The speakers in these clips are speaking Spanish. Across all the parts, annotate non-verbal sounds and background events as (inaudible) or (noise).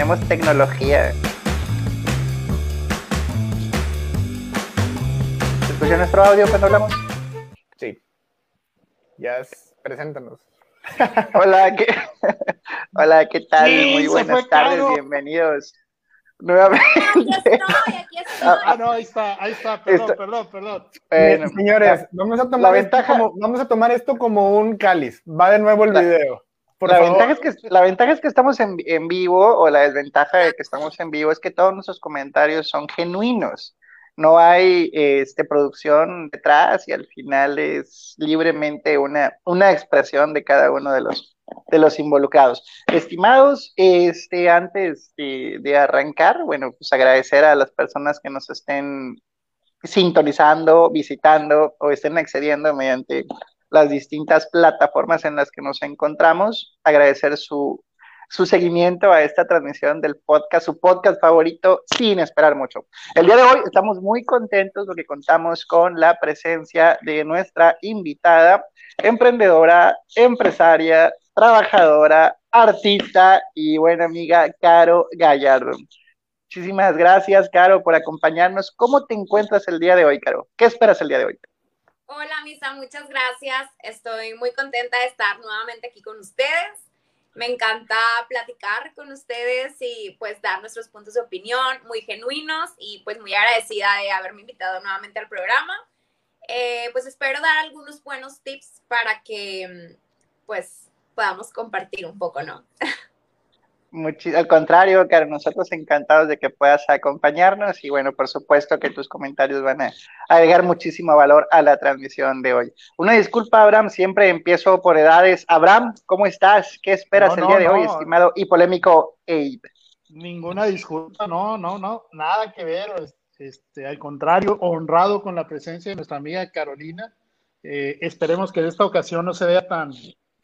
tenemos tecnología. ¿Se escucha nuestro audio cuando hablamos? Sí. Ya es, preséntanos. (laughs) Hola, ¿qué, (laughs) Hola, ¿qué tal? Muy buenas tardes, bienvenidos nuevamente. Aquí estoy, aquí estoy. (laughs) Ah, no, ahí está, ahí está, perdón, perdón, perdón. Bueno, Señores, vamos a, tomar esto como, vamos a tomar esto como un cáliz. Va de nuevo el La- video. Por la, favor. ventaja es que, la ventaja es que estamos en, en vivo, o la desventaja de que estamos en vivo es que todos nuestros comentarios son genuinos. No hay este, producción detrás y al final es libremente una, una expresión de cada uno de los, de los involucrados. Estimados, este, antes de, de arrancar, bueno, pues agradecer a las personas que nos estén sintonizando, visitando o estén accediendo mediante las distintas plataformas en las que nos encontramos. Agradecer su, su seguimiento a esta transmisión del podcast, su podcast favorito, sin esperar mucho. El día de hoy estamos muy contentos porque contamos con la presencia de nuestra invitada, emprendedora, empresaria, trabajadora, artista y buena amiga, Caro Gallardo. Muchísimas gracias, Caro, por acompañarnos. ¿Cómo te encuentras el día de hoy, Caro? ¿Qué esperas el día de hoy? Hola, Misa, muchas gracias. Estoy muy contenta de estar nuevamente aquí con ustedes. Me encanta platicar con ustedes y pues dar nuestros puntos de opinión muy genuinos y pues muy agradecida de haberme invitado nuevamente al programa. Eh, pues espero dar algunos buenos tips para que pues podamos compartir un poco, ¿no? (laughs) Muchi- al contrario, Caro, nosotros encantados de que puedas acompañarnos y bueno, por supuesto que tus comentarios van a agregar muchísimo valor a la transmisión de hoy. Una disculpa, Abraham, siempre empiezo por edades. Abraham, ¿cómo estás? ¿Qué esperas No, el día no, de hoy, no. estimado y polémico Abe? Ninguna disculpa, no, no, no, nada que ver. Este, al contrario, honrado con la presencia de nuestra amiga Carolina. Eh, esperemos que en esta ocasión no se vea tan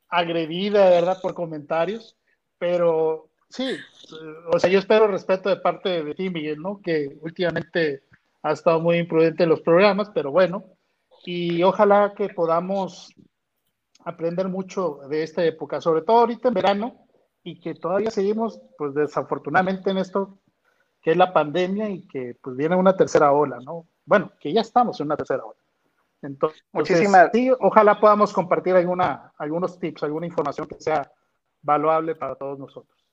agredida, de verdad, por comentarios, pero sí, eh, o sea, yo espero respeto de parte de ti, Miguel, ¿no? Que últimamente ha estado muy imprudente en los programas, pero bueno, y ojalá que podamos aprender mucho de esta época, sobre todo ahorita en verano, y que todavía seguimos, pues desafortunadamente en esto que es la pandemia y que pues viene una tercera ola, ¿no? Bueno, que ya estamos en una tercera ola. Entonces, Muchísimas- sí, ojalá podamos compartir alguna, algunos tips, alguna información que sea valuable para todos nosotros.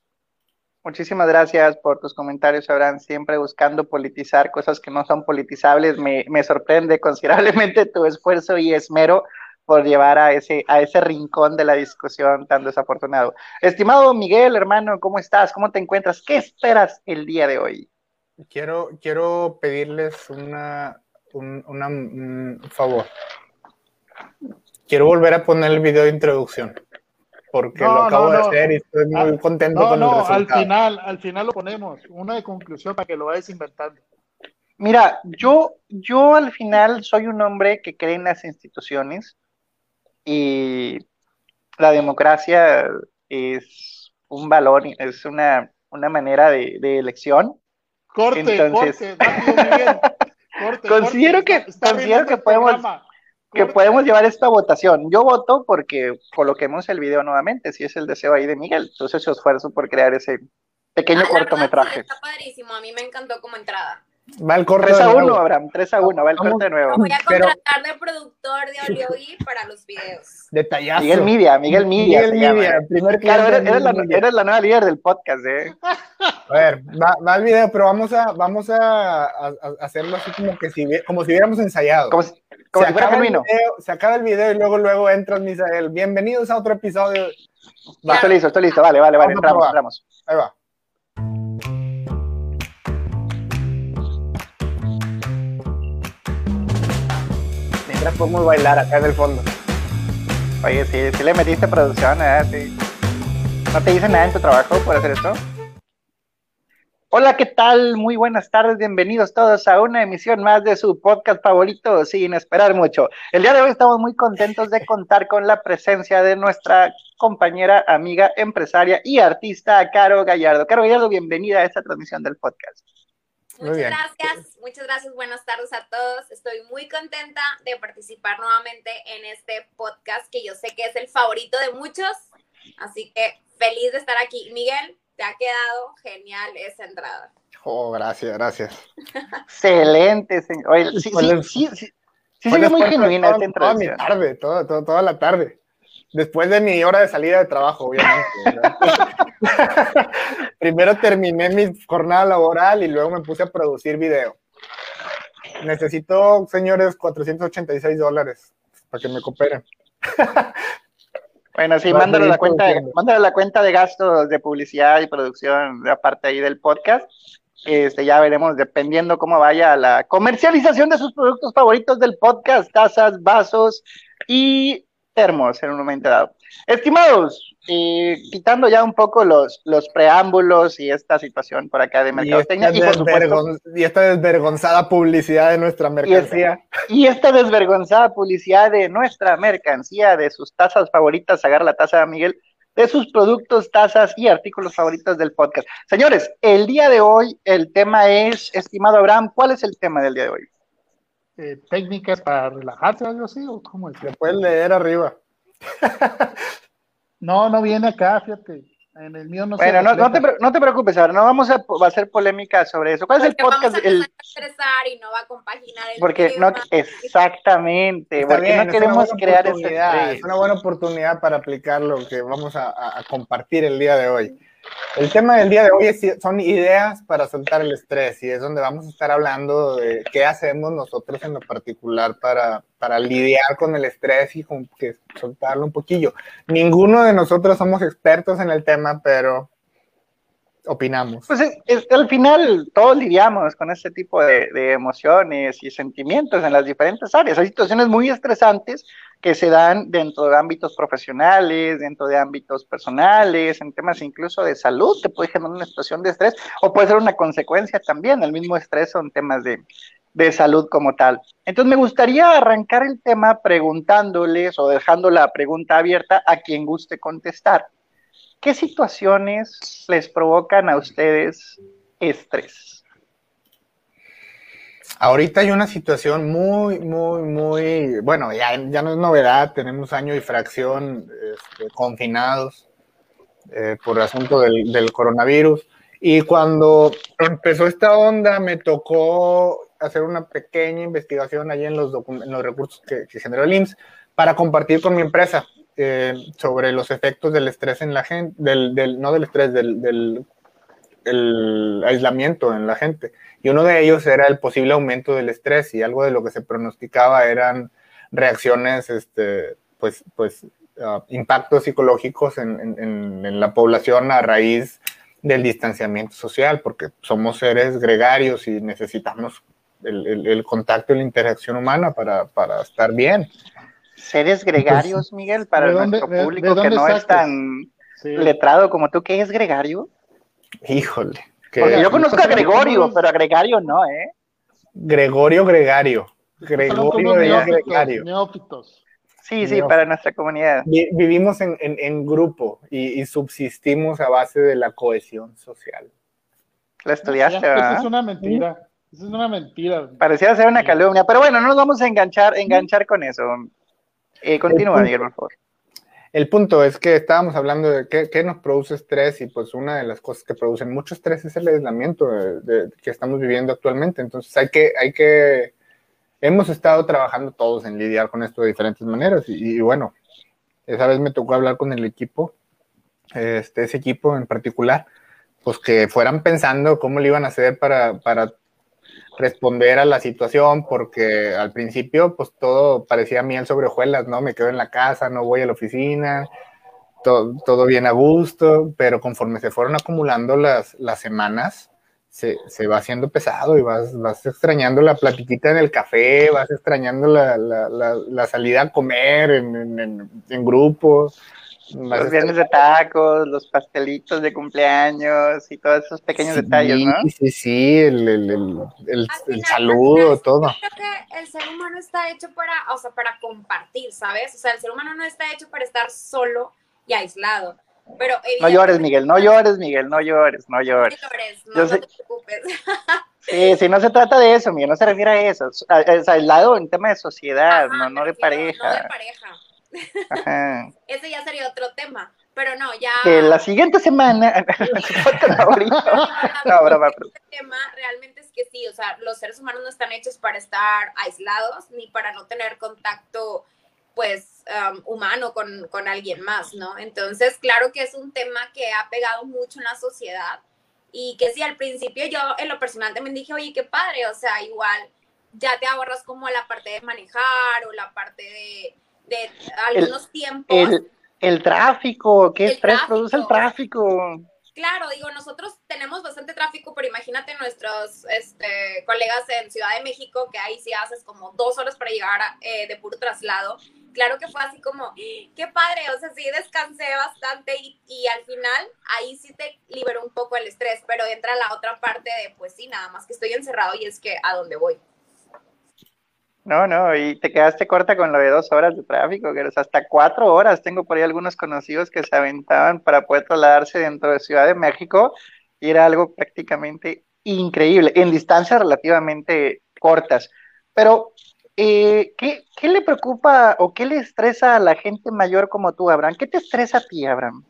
Muchísimas gracias por tus comentarios, Abraham. Siempre buscando politizar cosas que no son politizables. Me, me sorprende considerablemente tu esfuerzo y esmero por llevar a ese, a ese rincón de la discusión tan desafortunado. Estimado Miguel, hermano, ¿cómo estás? ¿Cómo te encuentras? ¿Qué esperas el día de hoy? Quiero, quiero pedirles una, un, un favor. Quiero volver a poner el video de introducción. Porque No, lo acabo no, de no. hacer y estoy muy Ah, contento No, con el no, al resultado. final, al final lo ponemos, una de conclusión para que lo vayas inventando. Mira, yo, yo al final soy un hombre que cree en las instituciones y la democracia es un valor, es una, una manera de, de elección. Corte, Entonces- corte, rápido, Miguel. (laughs) Corte, Considero corte, que- está- está considero que podemos- programa. Que podemos llevar esto a votación. Yo voto porque coloquemos el video nuevamente, si es el deseo ahí de Miguel. Entonces yo esfuerzo por crear ese pequeño Ah, verdad, cortometraje. Está padrísimo, a mí me encantó como entrada. Va el corte 3 de a nuevo. 1, Abraham, 3 a 1, va el corte de nuevo. Voy a Pero- contratar de productor de Oliogi para los videos. Detallazo. Miguel Media, Miguel Media. Miguel se llama. Media, primer Claro, cliente eres, eres la, Miguel Media. eres la nueva líder del podcast, ¿eh? A ver, va, va el video, pero vamos a, vamos a, a- a hacerlo así como que si, como si hubiéramos ensayado. Como si, como se, si fuera acaba el video, se acaba el video y luego, luego entras, Misael. Bienvenidos a otro episodio. Va, Estoy listo, estoy listo. Vale, vale, vale. Vamos Entramos, entramos. Ahí va. Mientras podemos bailar acá en el fondo. Oye, sí, sí le metiste producción, ¿eh? Sí. ¿No te dicen nada en tu trabajo por hacer esto? Hola, ¿qué tal? Muy buenas tardes, bienvenidos todos a una emisión más de su podcast favorito, sin esperar mucho. El día de hoy estamos muy contentos de contar con la presencia de nuestra compañera, amiga, empresaria y artista, Caro Gallardo. Caro Gallardo, bienvenida a esta transmisión del podcast. Muchas bien. gracias, muchas gracias, buenas tardes a todos. Estoy muy contenta de participar nuevamente en este podcast que yo sé que es el favorito de muchos, así que feliz de estar aquí. Miguel, te ha quedado genial esa entrada. Oh, gracias, gracias. Excelente, señor. Oye, sí, sí, sí, muy genuina esta Toda mi introducción. tarde, toda, toda, toda la tarde. Después de mi hora de salida de trabajo, obviamente. (laughs) Primero terminé mi jornada laboral y luego me puse a producir video. Necesito, señores, 486 dólares para que me cooperen. Bueno, sí, mándale la, cuenta mándale la cuenta de gastos de publicidad y producción, aparte ahí del podcast. Este, ya veremos, dependiendo cómo vaya la comercialización de sus productos favoritos del podcast, tazas, vasos y termos en un momento dado. Estimados, eh, quitando ya un poco los, los preámbulos y esta situación por acá de Y esta, mercadotecnia, y, supuesto, y esta desvergonzada publicidad de nuestra mercancía. y esta desvergonzada publicidad de nuestra mercancía, de sus tazas favoritas, agarra la taza de Miguel, de sus productos, tazas y artículos favoritos del podcast. Señores, el día de hoy el tema es, estimado Abraham, ¿cuál es el tema del día de hoy? Eh, técnicas para relajarse o algo así, o cómo es? Le puedes leer arriba. (laughs) No, no viene acá, fíjate. En el mío no se Bueno, no, no, te, no te preocupes, ahora no vamos a, a hacer polémica sobre eso. ¿Cuál es el Porque vamos podcast? a El, estresar y no va a compaginar el porque no, exactamente, Está porque bien, no queremos crear ese oportunidad, estrés. Es una buena oportunidad para aplicar lo que vamos a, a- a compartir el día de hoy. El tema del día de hoy es- son ideas para soltar el estrés y es donde vamos a estar hablando de qué hacemos nosotros en lo particular para, para lidiar con el estrés y con que soltarlo un poquillo. Ninguno de nosotros somos expertos en el tema, pero opinamos. Pues es- es- al final todos lidiamos con este tipo de, de emociones y sentimientos en las diferentes áreas. Hay situaciones muy estresantes que se dan dentro de ámbitos profesionales, dentro de ámbitos personales, en temas incluso de salud, te puede generar una situación de estrés o puede ser una consecuencia también. El mismo estrés son temas de, de salud como tal. Entonces me gustaría arrancar el tema preguntándoles o dejando la pregunta abierta a quien guste contestar. ¿Qué situaciones les provocan a ustedes estrés? Ahorita hay una situación muy, muy, muy, bueno, ya, ya no es novedad, tenemos año y fracción este, confinados eh, por asunto del, coronavirus. Y cuando empezó esta onda, me tocó hacer una pequeña investigación allí en los, en los recursos que, que generó el IMSS para compartir con mi empresa eh, sobre los efectos del estrés en la gente, del, del, no del estrés, del, del el aislamiento en la gente. Y uno de ellos era el posible aumento del estrés y algo de lo que se pronosticaba eran reacciones, este, pues, pues uh, impactos psicológicos en, en, en, la población a raíz del distanciamiento social, porque somos seres gregarios y necesitamos el, el, el contacto y la interacción humana para, para estar bien. Seres gregarios, Miguel, para ¿de dónde- nuestro de- público de que dónde no es tan Sí. letrado como tú, ¿qué es gregario? Híjole. que- Porque yo conozco a Gregorio, pero a Gregario no, ¿eh? Gregorio Gregario. Gregorio neófitos, Gregario. neófitos. Sí, sí, para nuestra comunidad. Vi- Vivimos en, en- en grupo y, y subsistimos a base de la cohesión social. La estudiaste, Ya, Eso ¿verdad? es una mentira. Eso es una mentira. Parecía ser una calumnia, pero bueno, no nos vamos a enganchar, enganchar con eso. Eh, continúa, El- Miguel, por favor. El punto es que estábamos hablando de qué, nos produce estrés y pues una de las cosas que producen mucho estrés es el aislamiento que estamos viviendo actualmente. Entonces hay que, hay que, hemos estado trabajando todos en lidiar con esto de diferentes maneras y, y bueno, esa vez me tocó hablar con el equipo, este, ese equipo en particular, pues que fueran pensando cómo le iban a hacer para, para responder a la situación, porque al principio, pues todo parecía miel sobre hojuelas, ¿no? Me quedo en la casa, no voy a la oficina, todo, todo bien a gusto, pero conforme se fueron acumulando las, las semanas, se, se va haciendo pesado y vas, vas extrañando la platiquita en el café, vas extrañando la, la, la, salida a comer en, en, en, en grupo. vas Los viernes de tacos, los pastelitos de cumpleaños y todos esos pequeños Sí, detalles, ¿no? Sí, sí, el, el, el, el- Al el final, saludo, todo. Yo creo que el ser humano está hecho para, o sea, para compartir, ¿sabes? O sea, el ser humano no está hecho para estar solo y aislado. Pero No llores, Miguel, no llores, Miguel, no llores, no No llores. llores, no, Yo no sé- te preocupes. (laughs) Sí, sí, no se trata de eso, Miguel, no se refiere a eso. Es aislado en tema de sociedad, Ajá, no, no de refiero, No de pareja. Ajá. Ese ya sería otro tema. Pero no, ya. Que la siguiente semana. No, broma, pero- tema realmente es que sí, o sea, los seres humanos no están hechos para estar aislados ni para no tener contacto, pues, um, humano con, con alguien más, ¿no? Entonces, claro que es un tema que ha pegado mucho en la sociedad y que sí, al principio yo en lo personal también dije, oye, qué padre, o sea, igual ya te ahorras como la parte de manejar o la parte de, de algunos tiempos. El, el tráfico, ¿qué El estrés produce el tráfico? Claro, digo, nosotros tenemos bastante tráfico, pero imagínate nuestros este, colegas en Ciudad de México, que ahí sí haces como dos horas para llegar a, eh, de puro traslado. Claro que fue así como, qué padre, o sea, sí descansé bastante y, y al final ahí sí te liberó un poco el estrés, pero entra la otra parte de, pues sí, nada más que estoy encerrado y es que a dónde voy. No, no, y te quedaste corta con lo de dos horas de tráfico, que hasta cuatro horas. Tengo por ahí algunos conocidos que se aventaban para poder trasladarse dentro de Ciudad de México y era algo prácticamente increíble, en distancias relativamente cortas. Pero, eh, ¿qué, qué le preocupa o qué le estresa a la gente mayor como tú, Abraham? ¿Qué te estresa a ti, Abraham?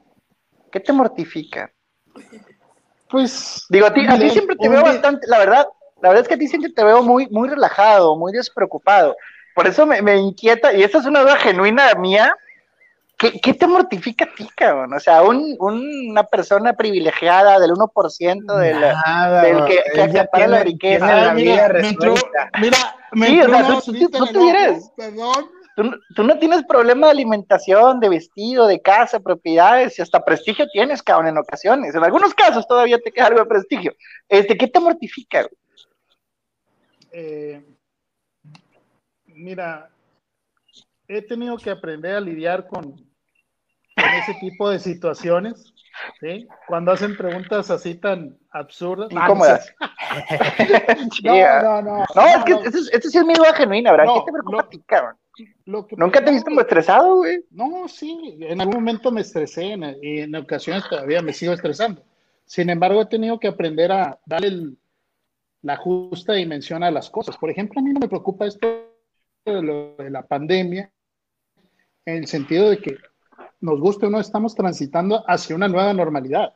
¿Qué te mortifica? Pues. Digo, a ti, a ti siempre te veo bastante, la verdad, la verdad es que a ti siempre te veo muy, muy relajado, muy despreocupado. Por eso me, me inquieta, y esta es una duda genuina mía, ¿qué, qué te mortifica a ti, cabrón? O sea, un, una persona privilegiada del 1% de la... Nada, del que- que acapara la riqueza. tiene la Ah, vida mira, me entró, mira, me Sí, o entró sea, una tú- tú- tú Perdón. Tú, no- tú no tienes problema de alimentación, de vestido, de casa, propiedades, y hasta prestigio tienes, cabrón, en ocasiones. En algunos casos todavía te queda algo de prestigio. Este, ¿Qué te mortifica? güey? Eh, mira, he tenido que aprender a lidiar con, con ese tipo de situaciones, ¿sí? Cuando hacen preguntas así tan absurdas. (laughs) No Incómodas. Sí, No, ah. no, no. No, es que no. esto es, esto sí es mi duda genuina, ¿verdad? No, ¿Qué te preocupa lo- a ti, cabrón? Lo que- Nunca te visto muy estresado, güey. No, sí, en algún momento me estresé en- y en ocasiones todavía me sigo estresando. Sin embargo, he tenido que aprender a darle el- la justa dimensión a las cosas. Por ejemplo, a mí no me preocupa esto de, lo- de la pandemia, en el sentido de que nos guste o no, estamos transitando hacia una nueva normalidad.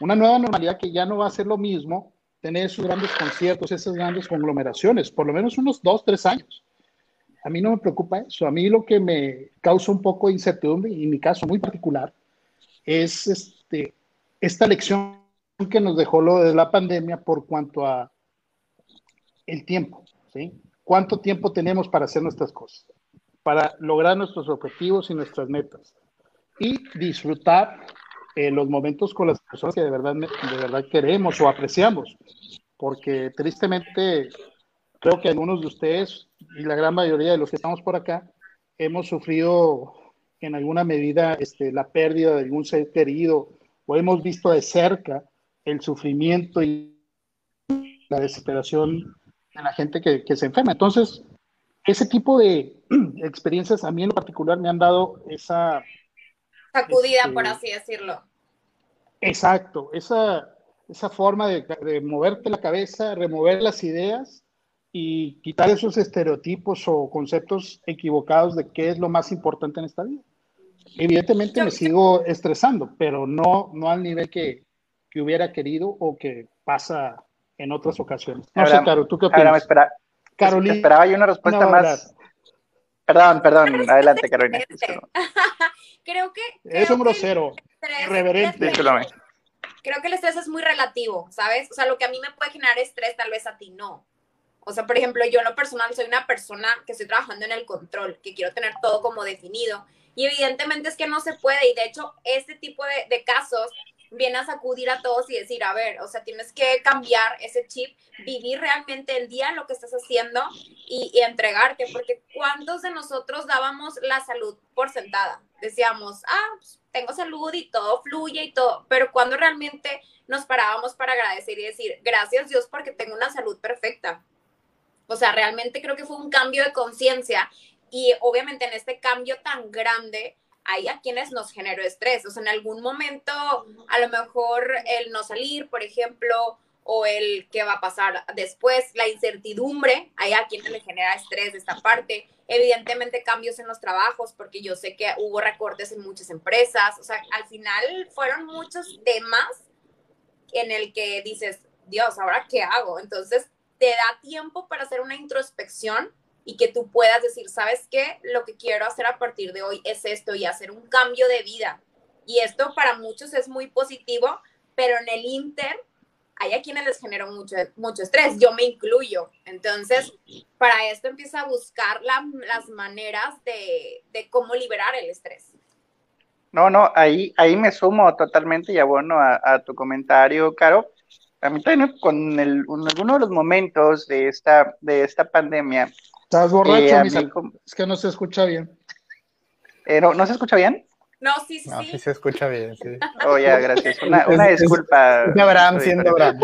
Una nueva normalidad que ya no va a ser lo mismo tener esos grandes conciertos, esas grandes conglomeraciones, por lo menos unos dos, tres años. A mí no me preocupa eso. A mí lo que me causa un poco de incertidumbre, y en mi caso muy particular, es este, esta lección que nos dejó lo de la pandemia por cuanto a el tiempo, ¿sí? ¿Cuánto tiempo tenemos para hacer nuestras cosas? Para lograr nuestros objetivos y nuestras metas. Y disfrutar eh, los momentos con las personas que de verdad, de verdad queremos o apreciamos. Porque tristemente creo que algunos de ustedes y la gran mayoría de los que estamos por acá hemos sufrido en alguna medida este, la pérdida de algún ser querido o hemos visto de cerca el sufrimiento y la desesperación de la gente que, que se enferma. Entonces, ese tipo de (clears throat) experiencias a mí en particular me han dado esa, Sacudida, Este- por así decirlo. exacto, esa, esa forma de, de moverte la cabeza, remover las ideas y quitar esos estereotipos o conceptos equivocados de qué es lo más importante en esta vida. Evidentemente me sigo estresando, pero no, no al nivel que, que hubiera querido o que pasa en otras ocasiones. No sé, Abraham, Caro, ¿tú qué Ahora me opinas? espera, Carolina, esperaba yo una respuesta no, más. Perdón, perdón, adelante, Carolina. (laughs) Creo que. es creo un que grosero, irreverente. Creo que el estrés es muy relativo, ¿sabes? O sea, lo que a mí me puede generar estrés, tal vez a ti no. O sea, por ejemplo, yo en lo personal soy una persona que estoy trabajando en el control, que quiero tener todo como definido. Y evidentemente es que no se puede. Y de hecho, este tipo de, de casos viene a sacudir a todos y decir, a ver, o sea, tienes que cambiar ese chip, vivir realmente el día, lo que estás haciendo y, y entregarte. Porque ¿cuántos de nosotros dábamos la salud por sentada? Decíamos, ah, pues, tengo salud y todo fluye y todo, pero cuando realmente nos parábamos para agradecer y decir, gracias Dios porque tengo una salud perfecta. O sea, realmente creo que fue un cambio de conciencia y obviamente en este cambio tan grande hay a quienes nos generó estrés. O sea, en algún momento a lo mejor el no salir, por ejemplo, o el qué va a pasar después, la incertidumbre, hay a quienes le genera estrés esta parte. evidentemente cambios en los trabajos, porque yo sé que hubo recortes en muchas empresas, o sea, al final fueron muchos temas en el que dices, Dios, ¿ahora qué hago? Entonces, te da tiempo para hacer una introspección y que tú puedas decir, ¿sabes qué? Lo que quiero hacer a partir de hoy es esto y hacer un cambio de vida. Y esto para muchos es muy positivo, pero en el Inter hay a quienes les genera mucho, mucho estrés, yo me incluyo. Entonces, para esto empieza a buscar las maneras de, cómo liberar el estrés. No, no, ahí, ahí me sumo totalmente y abono a, tu comentario, Caro. A mí también con el, alguno de los momentos de esta, de esta pandemia. Estás borracho, eh, es que no se escucha bien. Eh, no, ¿No se escucha bien? No, sí, sí. No, sí se escucha bien, sí. Oh, ya, gracias. Una, una disculpa. Es, Abraham siendo Abraham.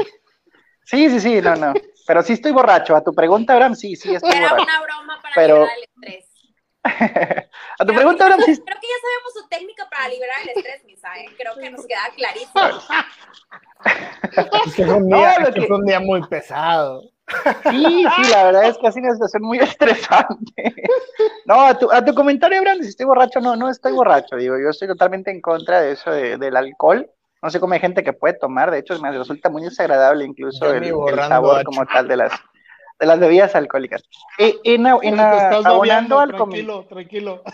Sí, sí, sí, no, no. Pero sí estoy borracho. A tu pregunta, Abraham, sí, sí estoy Era borracho. Era una broma para liberar el estrés. (laughs) a tu pregunta, Abraham, sí. Creo que ya sabemos su técnica para liberar el estrés, Misa, ¿eh? Creo que nos queda clarísimo. es que es un día, no, es que... es un día muy pesado. Sí, sí, la verdad es que ha sido una situación muy (laughs) estresante. No, a tu, a tu comentario, Brandon, si estoy borracho, no, no estoy borracho, digo, yo estoy totalmente en contra de eso de, del alcohol. No sé cómo hay gente que puede tomar, de hecho, me resulta muy desagradable incluso el, el, sabor como tal de las, de las bebidas alcohólicas. En, abonando al tranquilo, tranquilo. (laughs)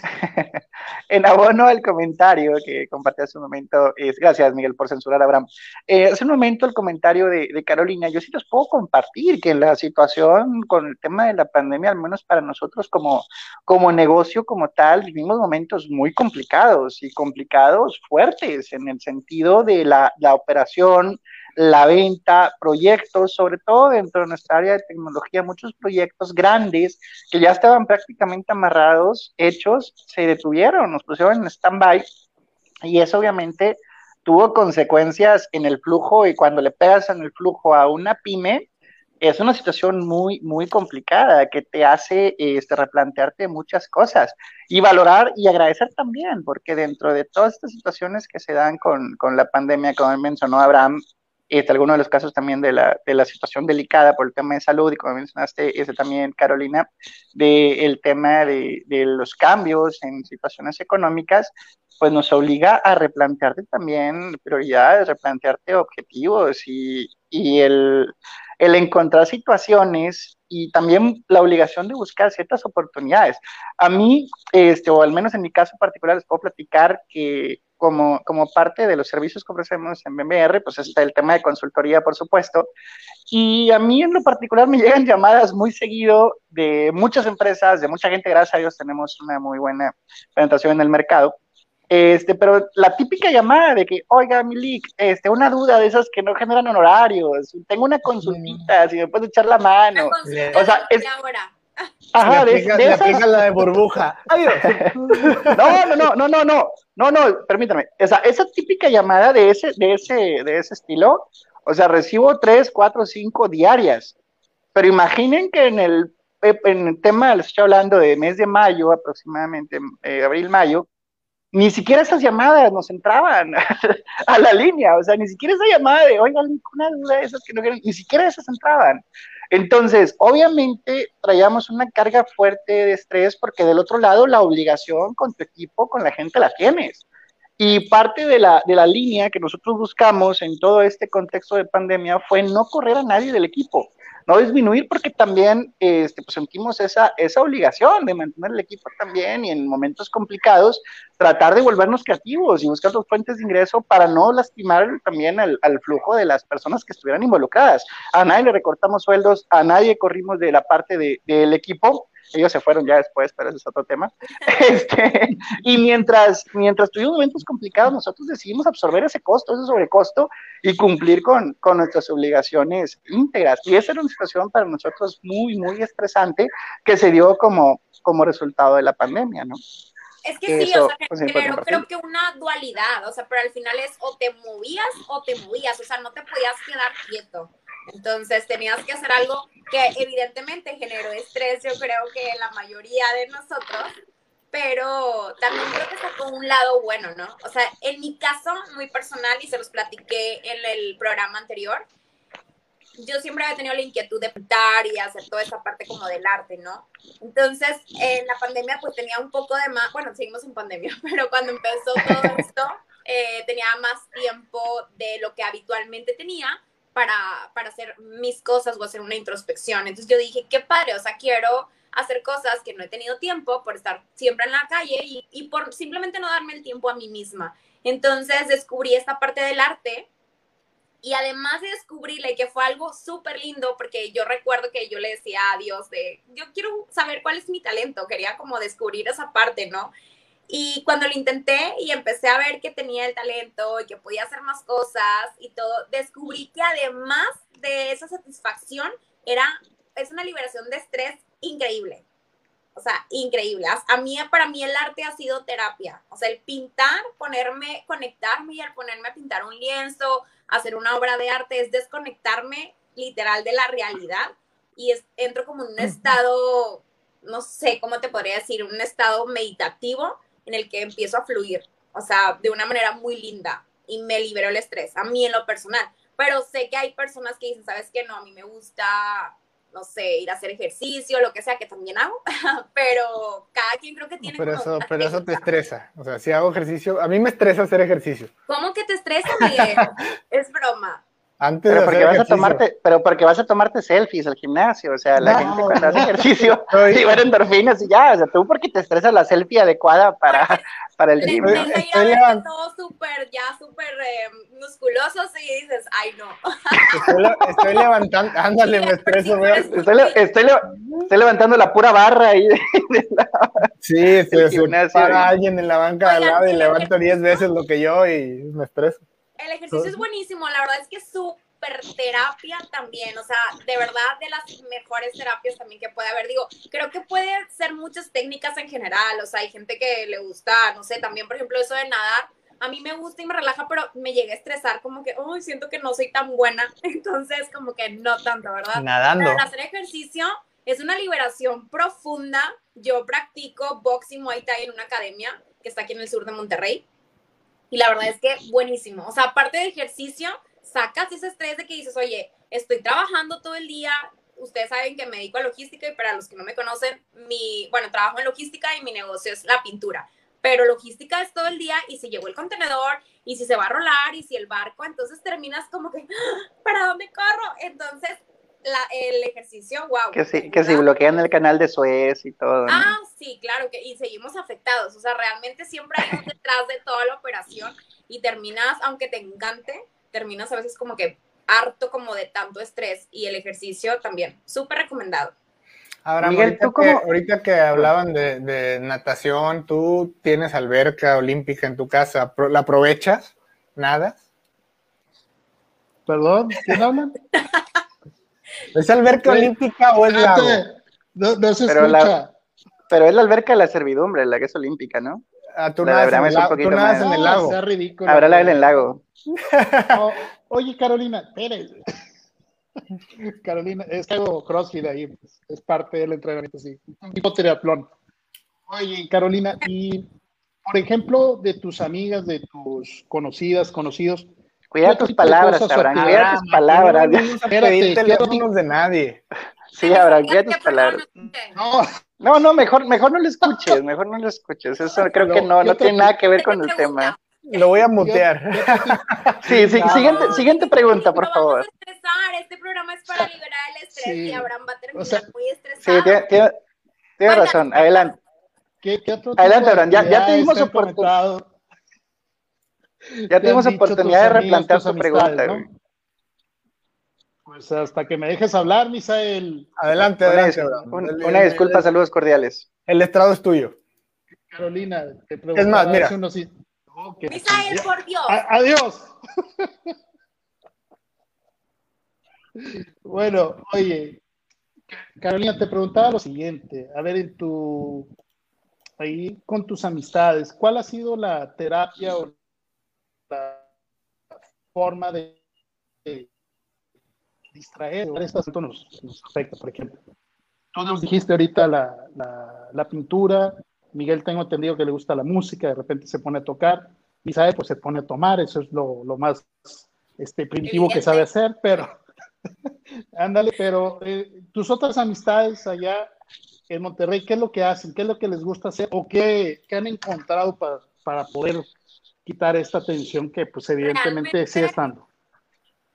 en abono al comentario que compartí hace un momento, gracias Miguel por censurar a Abraham. Eh, hace un momento el comentario de, de, Carolina, yo sí les puedo compartir que en la situación con el tema de la pandemia, al menos para nosotros como, como negocio, como tal, vivimos momentos muy complicados y complicados fuertes en el sentido de la, la operación la venta, proyectos, sobre todo dentro de nuestra área de tecnología, muchos proyectos grandes que ya estaban prácticamente amarrados, hechos, se detuvieron, nos pusieron en stand-by y eso obviamente tuvo consecuencias en el flujo y cuando le pegas en el flujo a una pyme, es una situación muy, muy complicada que te hace este, replantearte muchas cosas y valorar y agradecer también, porque dentro de todas estas situaciones que se dan con, con la pandemia, como mencionó Abraham, este, algunos de los casos también de la, de la, situación delicada por el tema de salud, y como mencionaste, ese también, Carolina, del el tema de, de, los cambios en situaciones económicas, pues nos obliga a replantearte también prioridades, replantearte objetivos y, y el, el encontrar situaciones y también la obligación de buscar ciertas oportunidades. A mí, este, o al menos en mi caso particular, les puedo platicar que como, como parte de los servicios que ofrecemos en BMR, pues está el tema de consultoría, por supuesto. Y a mí en lo particular me llegan llamadas muy seguido de muchas empresas, de mucha gente, gracias a Dios tenemos una muy buena penetración en el mercado. Este, pero la típica llamada de que, oiga, Milik, este, una duda de esas que no generan honorarios, tengo una consultita, si me puedes echar la mano. o sea, es, ahora. Ajá, le aplica, de, de la de burbuja. Adiós. (laughs) No, no, no, no, no, no, no, no, permítame. Esa, esa típica llamada de ese, de ese, de ese estilo, o sea, recibo tres, cuatro, cinco diarias. Pero imaginen que en el, en el tema, les estoy hablando de mes de mayo, aproximadamente, eh, abril, mayo, ni siquiera esas llamadas nos entraban (laughs) a la línea, o sea, ni siquiera esa llamada de, oigan, una duda de esas que no quieren, ni siquiera esas entraban. Entonces, obviamente traíamos una carga fuerte de estrés porque del otro lado la obligación con tu equipo, con la gente la tienes. Y parte de la, de la línea que nosotros buscamos en todo este contexto de pandemia fue no correr a nadie del equipo no disminuir porque también este, pues sentimos esa, esa obligación de mantener el equipo también y en momentos complicados tratar de volvernos creativos y buscar otras fuentes de ingreso para no lastimar también al, flujo de las personas que estuvieran involucradas. A nadie le recortamos sueldos, a nadie corrimos de la parte de, del equipo ellos se fueron ya después, pero ese es otro tema. (laughs) Este, y mientras, mientras tuvimos momentos complicados, nosotros decidimos absorber ese costo, ese sobrecosto y cumplir con, con nuestras obligaciones íntegras. Y esa era una situación para nosotros muy, muy estresante que se dio como, como resultado de la pandemia, ¿no? Es que sí, o sea, pues, generó creo que una dualidad, o sea, pero al final es o te movías o te movías, o sea, no te podías quedar quieto. Entonces tenías que hacer algo que evidentemente generó estrés, yo creo que la mayoría de nosotros, pero también creo que sacó un lado bueno, ¿no? O sea, en mi caso muy personal, y se los platiqué en el programa anterior, yo siempre había tenido la inquietud de pintar y hacer toda esa parte como del arte, ¿no? Entonces, en la pandemia pues tenía un poco de más, bueno, seguimos en pandemia, (laughs) pero cuando empezó todo esto, eh, tenía más tiempo de lo que habitualmente tenía para, para hacer mis cosas o hacer una introspección. Entonces yo dije, qué padre, o sea, quiero hacer cosas que no he tenido tiempo por estar siempre en la calle y, y por simplemente no darme el tiempo a mí misma. Entonces descubrí esta parte del arte y además de descubrirle que fue algo súper lindo, porque yo recuerdo que yo le decía a Dios de, yo quiero saber cuál es mi talento, quería como descubrir esa parte, ¿no? Y cuando lo intenté y empecé a ver que tenía el talento y que podía hacer más cosas y todo, descubrí que además de esa satisfacción, era, es una liberación de estrés increíble. O sea, increíble. A mí, para mí el arte ha sido terapia. O sea, el pintar, ponerme, conectarme y al ponerme a pintar un lienzo, hacer una obra de arte, es desconectarme literal de la realidad y es, entro como en un estado, no sé cómo te podría decir, un estado meditativo en el que empiezo a fluir. O sea, de una manera muy linda y me libero el estrés, a mí en lo personal. Pero sé que hay personas que dicen, ¿sabes qué? No, a mí me gusta no sé, ir a hacer ejercicio, lo que sea, que también hago, (laughs) pero cada quien creo que tiene... Pero, eso, pero eso te estresa, o sea, si hago ejercicio, a mí me estresa hacer ejercicio. ¿Cómo que te estresa, Miguel? (laughs) es broma. Antes pero porque vas a tomarte, pero porque vas a tomarte selfies al gimnasio, o sea, la gente cuando hace ejercicio (laughs) libera endorfinas y ya, o sea, tú porque te estresa la selfie adecuada para, para el gym. Estoy, estoy todo súper, ya súper eh, musculosos y dices, ay no. Estoy, levantando, (laughs) ándale, me estreso, estoy, estoy, estoy, levantando la pura barra ahí de, la, Sí, estoy, para alguien en la banca al lado y levanto 10 veces lo que yo y me estreso. El ejercicio es buenísimo, la verdad es que es súper terapia también, o sea, de verdad de las mejores terapias también que puede haber. Digo, creo que puede ser muchas técnicas en general, o sea, hay gente que le gusta, no sé, también por ejemplo eso de nadar, a mí me gusta y me relaja, pero me llega a estresar como que, uy, siento que no soy tan buena, (laughs) entonces como que no tanto, ¿verdad? Nadando. Pero hacer ejercicio es una liberación profunda. Yo practico boxing Muay Thai en una academia que está aquí en el sur de Monterrey. Y la verdad es que buenísimo. O sea, aparte de ejercicio, sacas ese estrés de que dices, oye, estoy trabajando todo el día. Ustedes saben que me dedico a logística y para los que no me conocen, mi, bueno, trabajo en logística y mi negocio es la pintura. Pero logística es todo el día y si llegó el contenedor y si se va a rolar y si el barco, entonces terminas como que, ¡Ah! ¿para dónde corro? Entonces el ejercicio, wow. Que sí, que si bloquean el canal de Suez y todo. Ah, sí, claro, que, y seguimos afectados. O sea, realmente siempre hay detrás de toda la operación y terminas, aunque te encante, terminas a veces como que harto como de tanto estrés y el ejercicio también, súper recomendado. Ahora, Miguel, ¿tú que, ahorita que hablaban de, de, natación, ¿tú tienes alberca olímpica en tu casa? ¿La aprovechas? ¿Nada? ¿Perdón? ¿Quién hablan? ¿Es alberca olímpica o es lago? No, no se pero escucha. pero es la alberca de la servidumbre, la que es olímpica, ¿no? Ah, tú nadas, en el, lago, tú nadas en el lago. Ridículo. Habrá la en el lago. oye, Carolina, espere. (laughs) Carolina, es que hago CrossFit ahí, pues, es parte del entrenamiento, sí. Un tipo triatlón. Oye, Carolina, y por ejemplo, de tus amigas, de tus conocidas, conocidos, Cuida tus palabras, Abraham, cuida tus palabras. No (laughs) de nadie. Sí, Abraham, cuida tus palabras. No, no, mejor, mejor no lo escuches, mejor no lo escuches. (laughs) Eso creo que no, no tiene nada que ver con el tema. Lo voy a mutear. (laughs) Sí, sí, siguiente, siguiente pregunta, por favor. Este programa es para liberar el estrés y Abraham va a terminar muy estresado. Sí, tiene, tiene, razón. Adelante. ¿Qué, qué Adelante, Abraham. Ya, ya te dimos oportunidad. Ya tenemos oportunidad de replantear tu pregunta. Pues hasta que me dejes hablar, Misael. Adelante, adelante. Una, disculpa, saludos cordiales. El estrado es tuyo. Carolina, te Es más, mira. Misael, por Dios. adiós. (laughs) bueno, oye, Carolina, te preguntaba lo siguiente. A ver, en tu. Ahí con tus amistades, ¿cuál ha sido la terapia o forma de, distraer, esto nos, nos, afecta, por ejemplo. Tú nos dijiste ahorita la, la, pintura, Miguel tengo entendido que le gusta la música, de repente se pone a tocar, Misael pues se pone a tomar, eso es lo, lo más este, primitivo que sabe hacer, pero, (laughs) Ándale, pero eh, tus otras amistades allá en Monterrey, ¿qué es lo que hacen? ¿Qué es lo que les gusta hacer? ¿O qué, qué han encontrado para, para poder quitar esta tensión que pues evidentemente Realmente- sigue estando?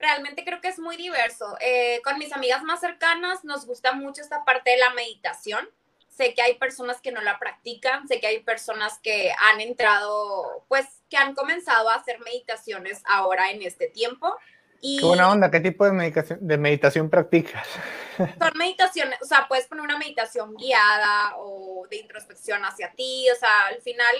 realmente creo que es muy diverso. Eh, con mis amigas más cercanas nos gusta mucho esta parte de la meditación. Sé que hay personas que no la practican, sé que hay personas que han entrado, pues, que han comenzado a hacer meditaciones ahora en este tiempo. Y Qué buena onda, ¿qué tipo de meditación, de meditación practicas? (laughs) son meditaciones, o sea, puedes poner una meditación guiada o de introspección hacia ti, o sea, al final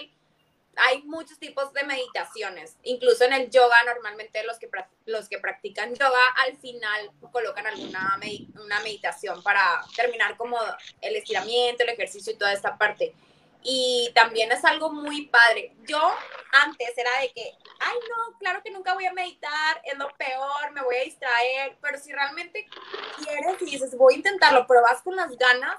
hay muchos tipos de meditaciones, incluso en el yoga normalmente los que, los que practican yoga al final colocan alguna medi- una meditación para terminar como el estiramiento, el ejercicio y toda esta parte. Y también es algo muy padre. Yo antes era de que, ay no, claro que nunca voy a meditar, es lo peor, me voy a distraer, pero si realmente quieres y dices, voy a intentarlo, pero vas con las ganas,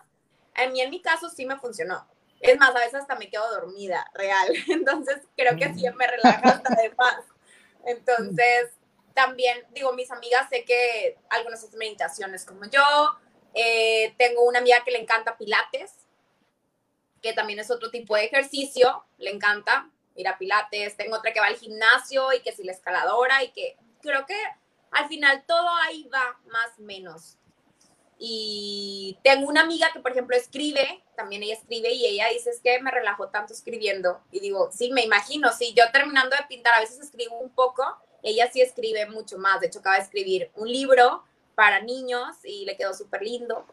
a mí en mi caso sí me funcionó. Es más, a veces hasta me quedo dormida, real. (laughs) Entonces creo que sí me relaja hasta de más. Entonces, también, digo, mis amigas sé que algunas hacen meditaciones como yo. Eh, tengo una amiga que le encanta pilates, que también es otro tipo de ejercicio, le encanta ir a pilates. Tengo otra que va al gimnasio y que si la escaladora y que creo que al final todo ahí va más menos. Y tengo una amiga que, por ejemplo, escribe, también ella escribe y ella dice, es que me relajo tanto escribiendo. Y digo, sí, me imagino, sí, yo terminando de pintar, a veces escribo un poco, ella sí escribe mucho más. De hecho, acaba de escribir un libro para niños y le quedó súper lindo.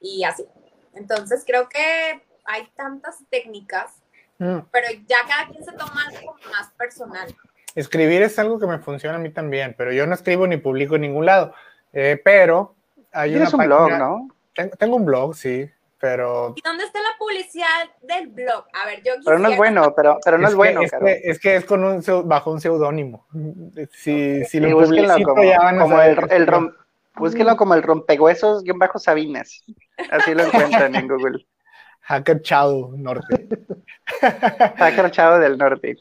Y así. Entonces, creo que hay tantas técnicas, Mm, pero ya cada quien se toma algo más personal. Escribir es algo que me funciona a mí también, pero yo no escribo ni publico en ningún lado. Eh, pero hay una un página- blog, ¿no? Tengo, tengo un blog, sí, pero ¿Y dónde está la publicidad del blog? A ver, yo Pero no es quisiera- bueno, pero, pero no es, que- bueno, es, que, es que es con un bajo un seudónimo. Si, si lo publicito como, ya van a como saber el, rom- búsquenlo como el rompehuesos guion bajo Sabinas. Así lo encuentran en Google. (laughs) Hacker Chado Norte. Hacker Chavo del Norte.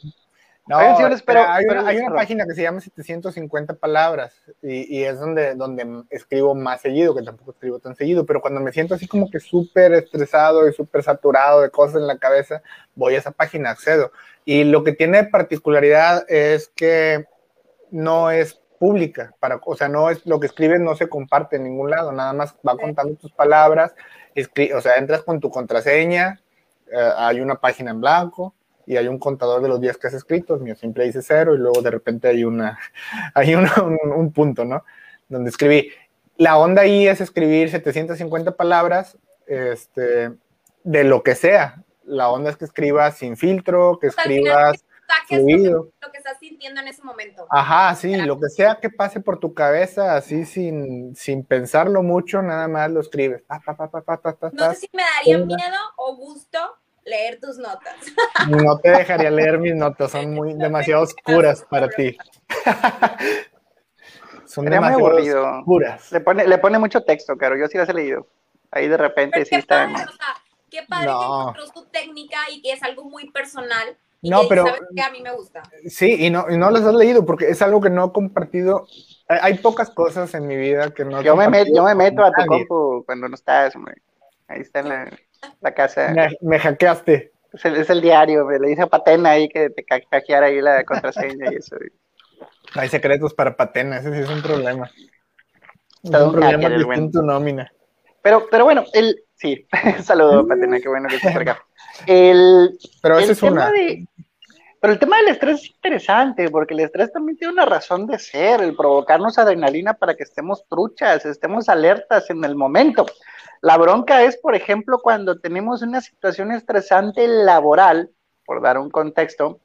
No, pero hay, pero- una, hay una página que se llama 750 palabras y, y es donde, donde escribo más seguido, que tampoco escribo tan seguido, pero cuando me siento así como que súper estresado y súper saturado de cosas en la cabeza, voy a esa página, accedo. Y lo que tiene de particularidad es que no es pública, para, o sea, no es lo que escribes no se comparte en ningún lado, nada más va contando tus palabras, escri- o sea, entras con tu contraseña, eh, hay una página en blanco y hay un contador de los días que has escrito, mío siempre dice cero y luego de repente hay una, (laughs) hay una- un, un punto, ¿no? Donde escribí. La onda ahí es escribir 750 palabras, este, de lo que sea. La onda es que escribas sin filtro, que O sea, al final, escribas saques lo que, lo que estás sintiendo en ese momento. Ajá, sí, lo que sea que pase por tu cabeza, así sin, sin pensarlo mucho, nada más lo escribes. Pa, pa, pa, No sé si me daría miedo o gusto leer tus notas. No te dejaría leer mis notas, son muy (laughs) demasiado oscuras para ti. (laughs) Son Sería muy demasiado aburrido. oscuras. Le pone, le pone mucho texto, Caro. Yo sí las he leído. Ahí de repente Pero sí qué está. padre, o sea, qué padre No. que encontró su técnica y que es algo muy personal. Y No, que pero- sabes que a mí me gusta. Sí, y no, y no las has leído porque es algo que no he compartido. Hay- pocas cosas en mi vida que no he Yo me, met- yo me meto a tu compu cuando no estás, hombre. Ahí está en la, la casa. Me, me hackeaste. Es el, es el diario, me le dice a Patena ahí que te hackeara ahí la contraseña y eso. Hay secretos para Patena, ese sí es un problema. Es Todo un un problema que buen. está en tu nómina. Pero, pero bueno, el, sí, (laughs) saludo Patena, qué bueno que estás acá. El, Pero el esa es una. de- pero el tema del estrés es interesante, porque el estrés también tiene una razón de ser, el provocarnos adrenalina para que estemos truchas, estemos alertas en el momento. La bronca es, por ejemplo, cuando tenemos una situación estresante laboral, por dar un contexto,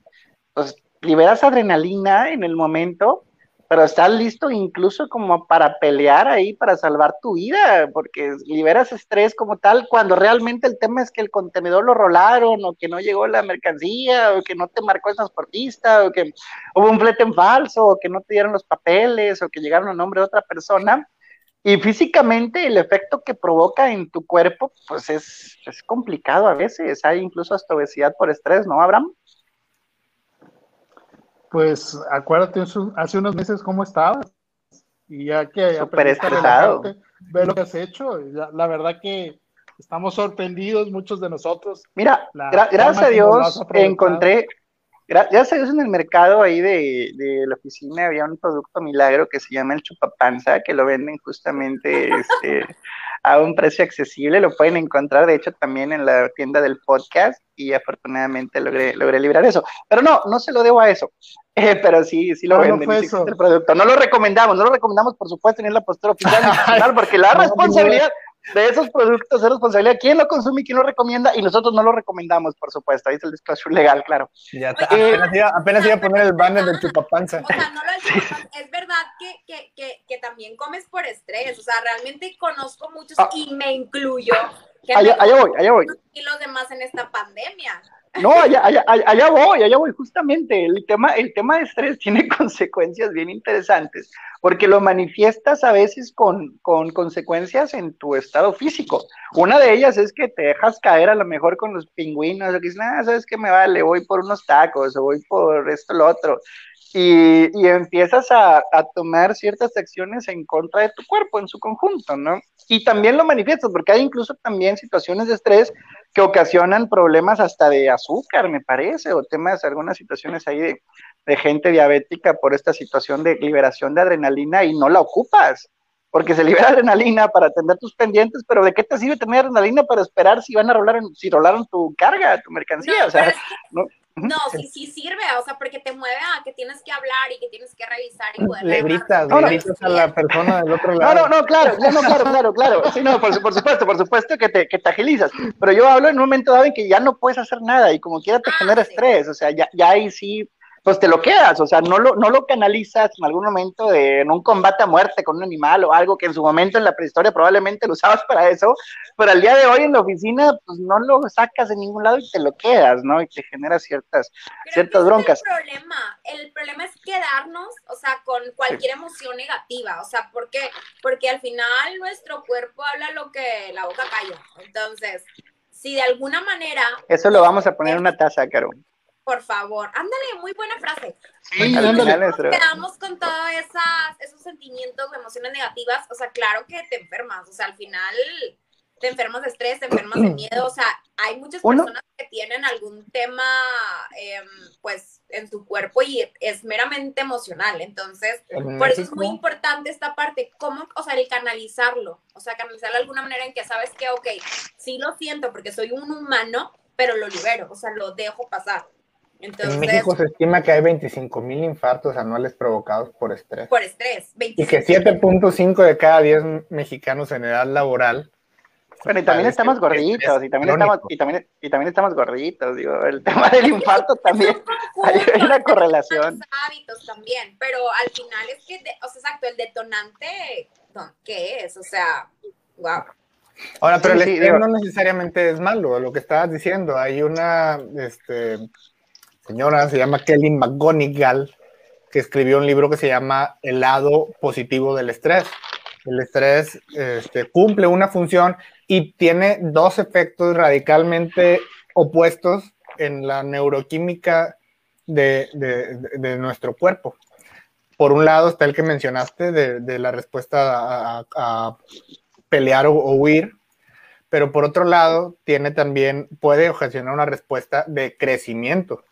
pues liberas adrenalina en el momento, pero estás listo incluso como para pelear ahí, para salvar tu vida, porque liberas estrés como tal cuando realmente el tema es que el contenedor lo rolaron, o que no llegó la mercancía, o que no te marcó el transportista, o que hubo un flete en falso, o que no te dieron los papeles, o que llegaron a nombre de otra persona. Y físicamente el efecto que provoca en tu cuerpo, pues es, es complicado a veces. Hay incluso hasta obesidad por estrés, ¿no, Abraham? Pues acuérdate hace unos meses cómo estabas. y ya que Súper estresado. Ve lo que has hecho. La, verdad que estamos sorprendidos, muchos de nosotros. Mira, gracias a Dios encontré, gracias a Dios en el mercado ahí de, de, la oficina había un producto milagro que se llama el chupapanza, que lo venden justamente este, a un precio accesible, lo pueden encontrar de hecho también en la tienda del podcast y afortunadamente logré, logré librar eso. Pero no, no se lo debo a eso, (laughs) eh, pero sí, sí lo venden, el producto. No lo recomendamos, no lo recomendamos por supuesto ni en la postura oficial, (laughs) porque la responsabilidad de esos productos es responsabilidad quién lo consume y quién lo recomienda y nosotros no lo recomendamos, por supuesto. Ahí es el disclosure legal, claro. Ya está. apenas, iba, a poner el banner del chupapanza. O sea, no lo (laughs) es verdad que, que, que, que, también comes por estrés. O sea, realmente conozco muchos ah. y me incluyo. Que allá, allá voy, allá voy. Y los demás en esta pandemia. No, allá, allá, allá, voy, allá voy, justamente. El tema, el tema de estrés (laughs) tiene consecuencias bien interesantes, porque lo manifiestas a veces con, con consecuencias en tu estado físico. Una de ellas es que te dejas caer a lo mejor con los pingüinos, o que dices, ah, ¿sabes qué me vale? Voy por unos tacos, o voy por esto, lo otro. Y, y, empiezas a, a, tomar ciertas acciones en contra de tu cuerpo en su conjunto, ¿no? Y también lo manifiestas, porque hay incluso también situaciones de estrés que ocasionan problemas hasta de azúcar, me parece, o temas, algunas situaciones ahí de, de gente diabética por esta situación de liberación de adrenalina y no la ocupas porque se libera (laughs) adrenalina para atender tus pendientes, pero ¿de qué te sirve tener adrenalina para esperar si van a rolar, si rolaron tu carga, tu mercancía? o sea, no, no, sí, sí sirve, o sea, porque te mueve a que tienes que hablar y que tienes que revisar y poder... Le gritas, le gritas a la persona del otro lado. No, no, no, claro, no, claro, claro, claro. Sí, no, por, supuesto, por supuesto que te, que te agilizas. Pero yo hablo en un momento dado en que ya no puedes hacer nada y como quiera te ah, genera estrés, o sea, ya, ya ahí sí pues te lo quedas, o sea, no lo, no lo canalizas en algún momento de, en un combate a muerte con un animal o algo que en su momento en la prehistoria probablemente lo usabas para eso, pero al día de hoy en la oficina, pues no lo sacas de ningún lado y te lo quedas, ¿no? Y te genera ciertas, ciertas broncas. el problema, el problema es quedarnos, o sea, con cualquier emoción negativa, o sea, ¿por qué? Porque al final nuestro cuerpo habla lo que la boca calla, entonces, si de alguna manera... Eso lo vamos a poner en una taza, Caro por favor. Ándale, muy buena frase. Sí, nos quedamos con todos esos sentimientos, emociones negativas. O sea, claro que te enfermas. O sea, al final te enfermas de estrés, te enfermas de miedo. O sea, hay muchas personas que tienen algún tema, em, pues, en su cuerpo y es meramente emocional. Entonces, por eso es muy importante esta parte. ¿Cómo, o sea, el canalizarlo? O sea, canalizarlo de alguna manera en que sabes que, ok, sí lo siento porque soy un humano, pero lo libero. O sea, lo dejo pasar en México se estima que hay 25 mil infartos anuales provocados por estrés. Por estrés. y que 7.5 de cada 10 mexicanos en edad laboral. Bueno, y también estamos gorditos, y también estamos, y también, y también estamos gorditos, digo, el (laughs) tema del infarto también, (laughs) hay, una correlación. hábitos también, pero al final es que, o sea, exacto, el detonante, ¿qué es? O sea, wow. Ahora, pero el estrés no necesariamente es malo, lo que estabas diciendo, hay una, este, señora, se llama Kelly McGonigal, que escribió un libro que se llama El lado positivo del estrés. El estrés este, cumple una función y tiene dos efectos radicalmente opuestos en la neuroquímica de, nuestro cuerpo. Por un lado está el que mencionaste de, la respuesta a, pelear o, o, huir, pero por otro lado tiene también, puede ocasionar una respuesta de crecimiento.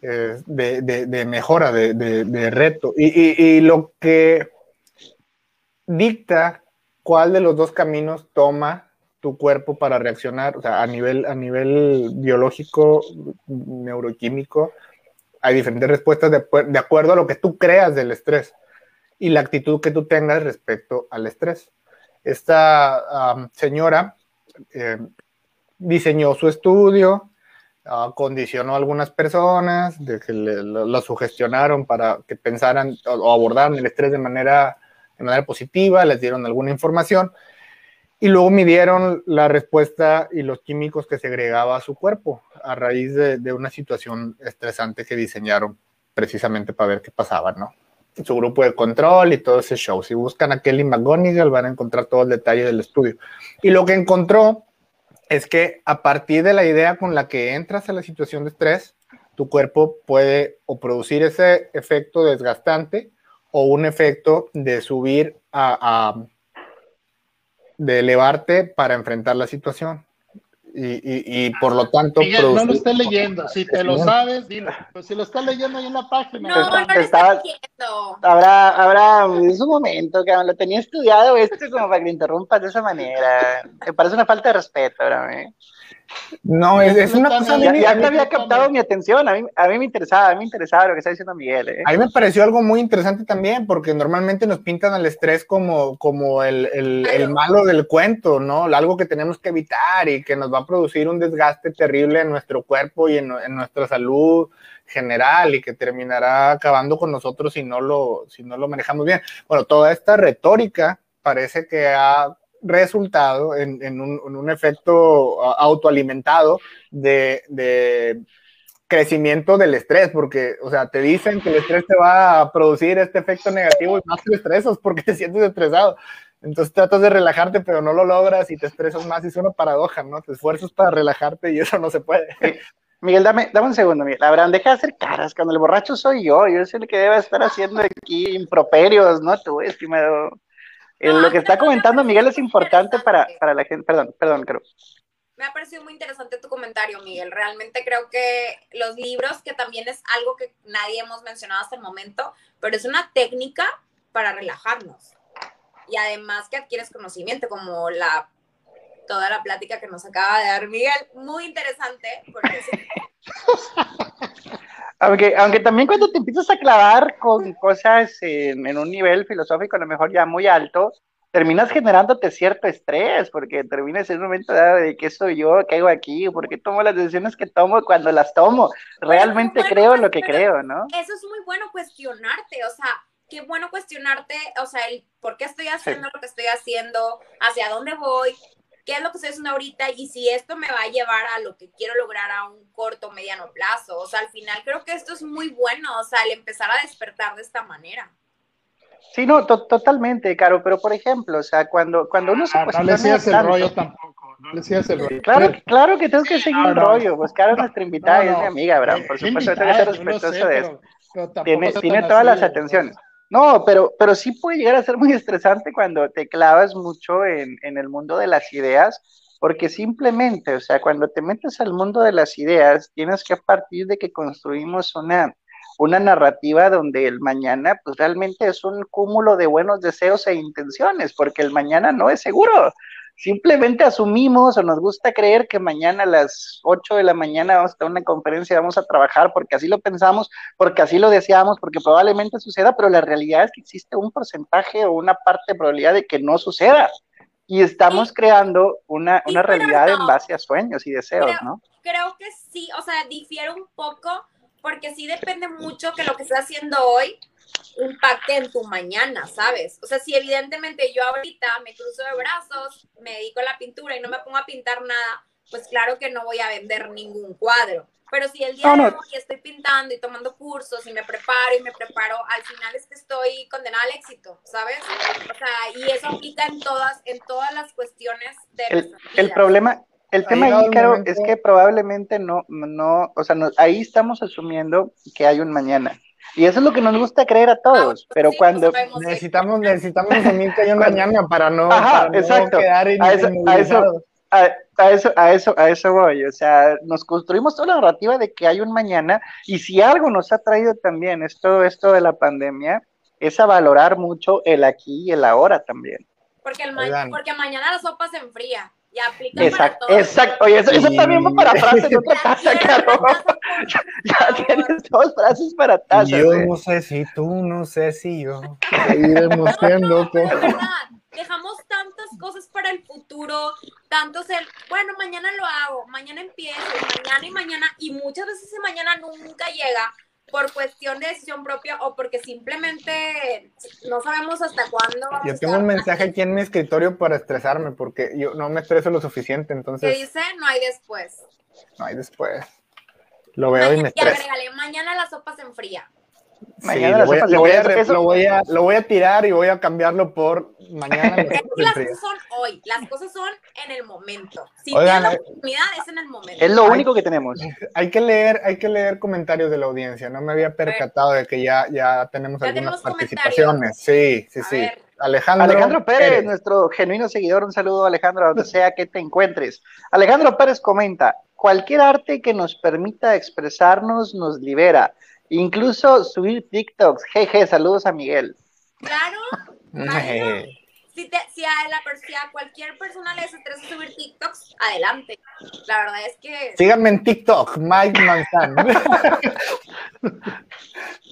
Eh, de, mejora, de, reto. Y, lo que dicta cuál de los dos caminos toma tu cuerpo para reaccionar, o sea, a nivel, a nivel biológico, neuroquímico, hay diferentes respuestas de, acuerdo a lo que tú creas del estrés y la actitud que tú tengas respecto al estrés. Esta señora eh, diseñó su estudio, condicionó a algunas personas, de que sugestionaron para que pensaran o, abordaran el estrés de manera, de manera positiva, les dieron alguna información y luego midieron la respuesta y los químicos que segregaba a su cuerpo a raíz de, de, una situación estresante que diseñaron precisamente para ver qué pasaba, ¿no? Su grupo de control y todo ese show. Si buscan a Kelly McGonigal van a encontrar todo el detalle del estudio. Y lo que encontró es que a partir de la idea con la que entras a la situación de estrés, tu cuerpo puede o producir ese efecto desgastante o un efecto de subir a, de elevarte para enfrentar la situación. Y, y, por lo tanto. no lo estés leyendo. Si te lo sabes, dilo. Pues si lo estás leyendo ahí en la página. No, no lo leyendo. Habrá, habrá, es un momento, que lo tenía estudiado esto como para que lo interrumpas de esa manera. Me parece una falta de respeto, ¿verdad? ¿eh? No, es, una cosa. Ya, ya te había captado mi atención. A mí, a mí me interesaba, a mí me interesaba lo que está diciendo Miguel. ¿eh? A mí me pareció algo muy interesante también, porque normalmente nos pintan al estrés como, como el, el, el, malo del cuento, ¿no? Algo que tenemos que evitar y que nos va a producir un desgaste terrible en nuestro cuerpo y en, en nuestra salud general y que terminará acabando con nosotros si no lo, si no lo manejamos bien. Bueno, toda esta retórica parece que ha resultado en, un, efecto autoalimentado de, crecimiento del estrés, porque, o sea, te dicen que el estrés te va a producir este efecto negativo y más te estresas porque (laughs) te sientes estresado. Entonces tratas de relajarte, pero no lo logras y te estresas más. Es una paradoja, ¿no? Te esfuerzas para relajarte y eso no se puede. Miguel, dame, dame un segundo, Miguel. Abraham, deja de hacer caras. Cuando el borracho soy yo, yo soy el que debe estar haciendo aquí improperios, ¿no? Tú, estimado lo que está comentando Miguel es importante para, para, la gente. Perdón, perdón, creo. Me ha parecido muy interesante tu comentario, Miguel. Realmente creo que los libros, que también es algo que nadie hemos mencionado hasta el momento, pero es una técnica para relajarnos. Y además que adquieres conocimiento, como la toda la plática que nos acaba de dar Miguel. Muy interesante. Porque (laughs) Aunque, aunque también cuando te empiezas a clavar con cosas en, en, un nivel filosófico a lo mejor ya muy alto, terminas generándote cierto estrés, porque terminas en un momento de qué soy yo, qué hago aquí, por qué tomo las decisiones que tomo cuando las tomo. Realmente creo lo que creo, ¿no? Eso es muy bueno cuestionarte, o sea, qué bueno cuestionarte, o sea, el por qué estoy haciendo lo que estoy haciendo, hacia dónde voy, qué es lo que estoy haciendo ahorita y si esto me va a llevar a lo que quiero lograr a un corto o mediano plazo. O sea, al final creo que esto es muy bueno, o sea, el empezar a despertar de esta manera. Sí, no, totalmente, Caro, pero por ejemplo, o sea, cuando, cuando uno se ah, No le sigas el rollo tampoco, no le sigas el rollo. Claro, claro que tengo que seguir el rollo, pues Caro es nuestra invitada y es mi amiga, Abraham, por supuesto, tengo que ser respetuoso de eso. tiene tiene todas las atenciones. No, pero, pero sí puede llegar a ser muy estresante cuando te clavas mucho en, en, el mundo de las ideas, porque simplemente, o sea, cuando te metes al mundo de las ideas, tienes que partir de que construimos una, una narrativa donde el mañana, pues realmente es un cúmulo de buenos deseos e intenciones, porque el mañana no es seguro simplemente asumimos o nos gusta creer que mañana a las 8 de la mañana vamos a tener una conferencia, vamos a trabajar porque así lo pensamos, porque así lo deseamos, porque probablemente suceda, pero la realidad es que existe un porcentaje o una parte de probabilidad de que no suceda. Y estamos creando una, una realidad en base a sueños y deseos, ¿no? Creo que sí, o sea, difiere un poco porque sí depende mucho que lo que estoy haciendo hoy impacte en tu mañana, ¿sabes? O sea, si evidentemente yo ahorita me cruzo de brazos, me dedico a la pintura y no me pongo a pintar nada, pues claro que no voy a vender ningún cuadro. Pero si el día de hoy estoy pintando y tomando cursos y me preparo y me preparo, al final es que estoy condenada al éxito, ¿sabes? O sea, y eso aplica en todas, en todas las cuestiones de el, el problema, el tema ahí, Caro, es que probablemente no, no, o sea, ahí estamos asumiendo que hay un mañana. Y eso es lo que nos gusta creer a todos, ah, pero cuando... Necesitamos, necesitamos asumir que hay un mañana para no, para no quedar a eso, a eso, a, eso, a eso, a eso voy. O sea, nos construimos toda la narrativa de que hay un mañana, y si algo nos ha traído también esto, esto de la pandemia, es a valorar mucho el aquí y el ahora también. Porque, el porque mañana la sopa se enfría. Y aplica exacto, para Exacto, oye, eso, eso también va para frases de otra (laughs) taza, claro. (laughs) Ya, tienes dos frases para tazas. Yo eh. no sé si tú, no sé si yo. Seguiremos siendo. Dejamos tantas cosas para el futuro, tantos el, bueno, mañana lo hago, mañana empiezo, mañana y mañana, y muchas veces ese mañana nunca llega por cuestión de decisión propia o porque simplemente no sabemos hasta cuándo. yo tengo un mensaje aquí en mi escritorio para estresarme porque yo no me estreso lo suficiente, entonces. ¿Qué dice? No hay después. No hay después. Lo veo y me estreso. Y mañana la sopa se enfría. Mañana sí, lo, voy, a, lo, voy a, tirar y voy a cambiarlo por mañana. (laughs) las cosas son hoy, las cosas son en el momento. Si Oigan, la eh, oportunidad es en el momento. Es lo único que tenemos. (laughs) Hay que leer, hay que leer comentarios de la audiencia. No me había percatado de que ya, ya tenemos algunas participaciones. Sí, sí, sí. Alejandro, Alejandro Pérez, nuestro genuino seguidor, un saludo Alejandro, donde sea que te encuentres. Alejandro Pérez comenta, cualquier arte que nos permita expresarnos nos libera, incluso subir TikToks. Jeje, saludos a Miguel. Claro, (laughs) si, si, a la, si, a cualquier persona le interesa subir TikToks, adelante. La verdad es que... Síganme en TikTok, Mike Manzan. (laughs)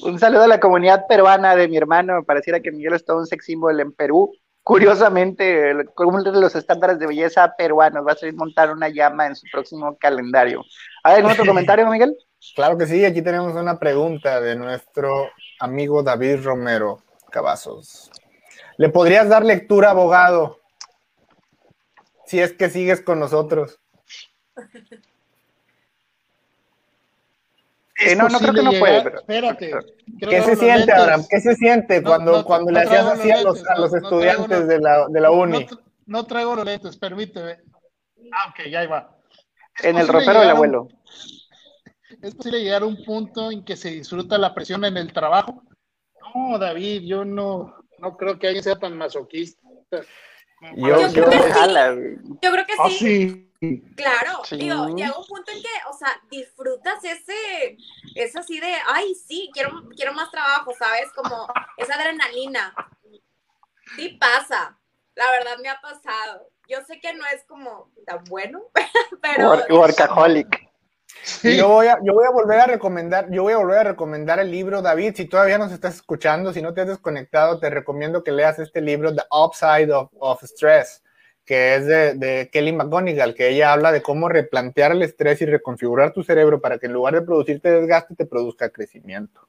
un saludo a la comunidad peruana de mi hermano. Pareciera que Miguel es todo un sex symbol en Perú. Curiosamente, uno de los estándares de belleza peruanos va a ser montar una llama en su próximo calendario. ¿Hay algún otro (laughs) comentario, Miguel? Claro que sí, aquí tenemos una pregunta de nuestro amigo David Romero Cavazos. ¿Le podrías dar lectura, abogado? Si es que sigues con nosotros. no, no creo que no puede. Espérate. ¿Qué se siente, Abraham? ¿Qué se siente cuando, cuando le hacías así a los, a los estudiantes de, la, de la uni? No, traigo los lentes, permíteme. Ah, ok, ya va. En el ropero del abuelo. ¿Es posible llegar a un punto en que se disfruta la presión en el trabajo? No, David, yo no, no creo que alguien sea tan masoquista. Yo, creo, que sí. yo creo que ah, sí. Claro, digo, llega un punto en que, o sea, disfrutas ese, es así de, ay, sí, quiero, quiero más trabajo, ¿sabes? Como esa adrenalina. Sí pasa, la verdad me ha pasado. Yo sé que no es como tan bueno, (laughs) pero... Workaholic. Yo, voy a, yo voy a volver a recomendar, yo voy a volver a recomendar el libro, David, si todavía nos estás escuchando, si no te has desconectado, te recomiendo que leas este libro, The Upside of, of Stress, que es de, de, Kelly McGonigal, que ella habla de cómo replantear el estrés y reconfigurar tu cerebro para que en lugar de producirte desgaste, te produzca crecimiento.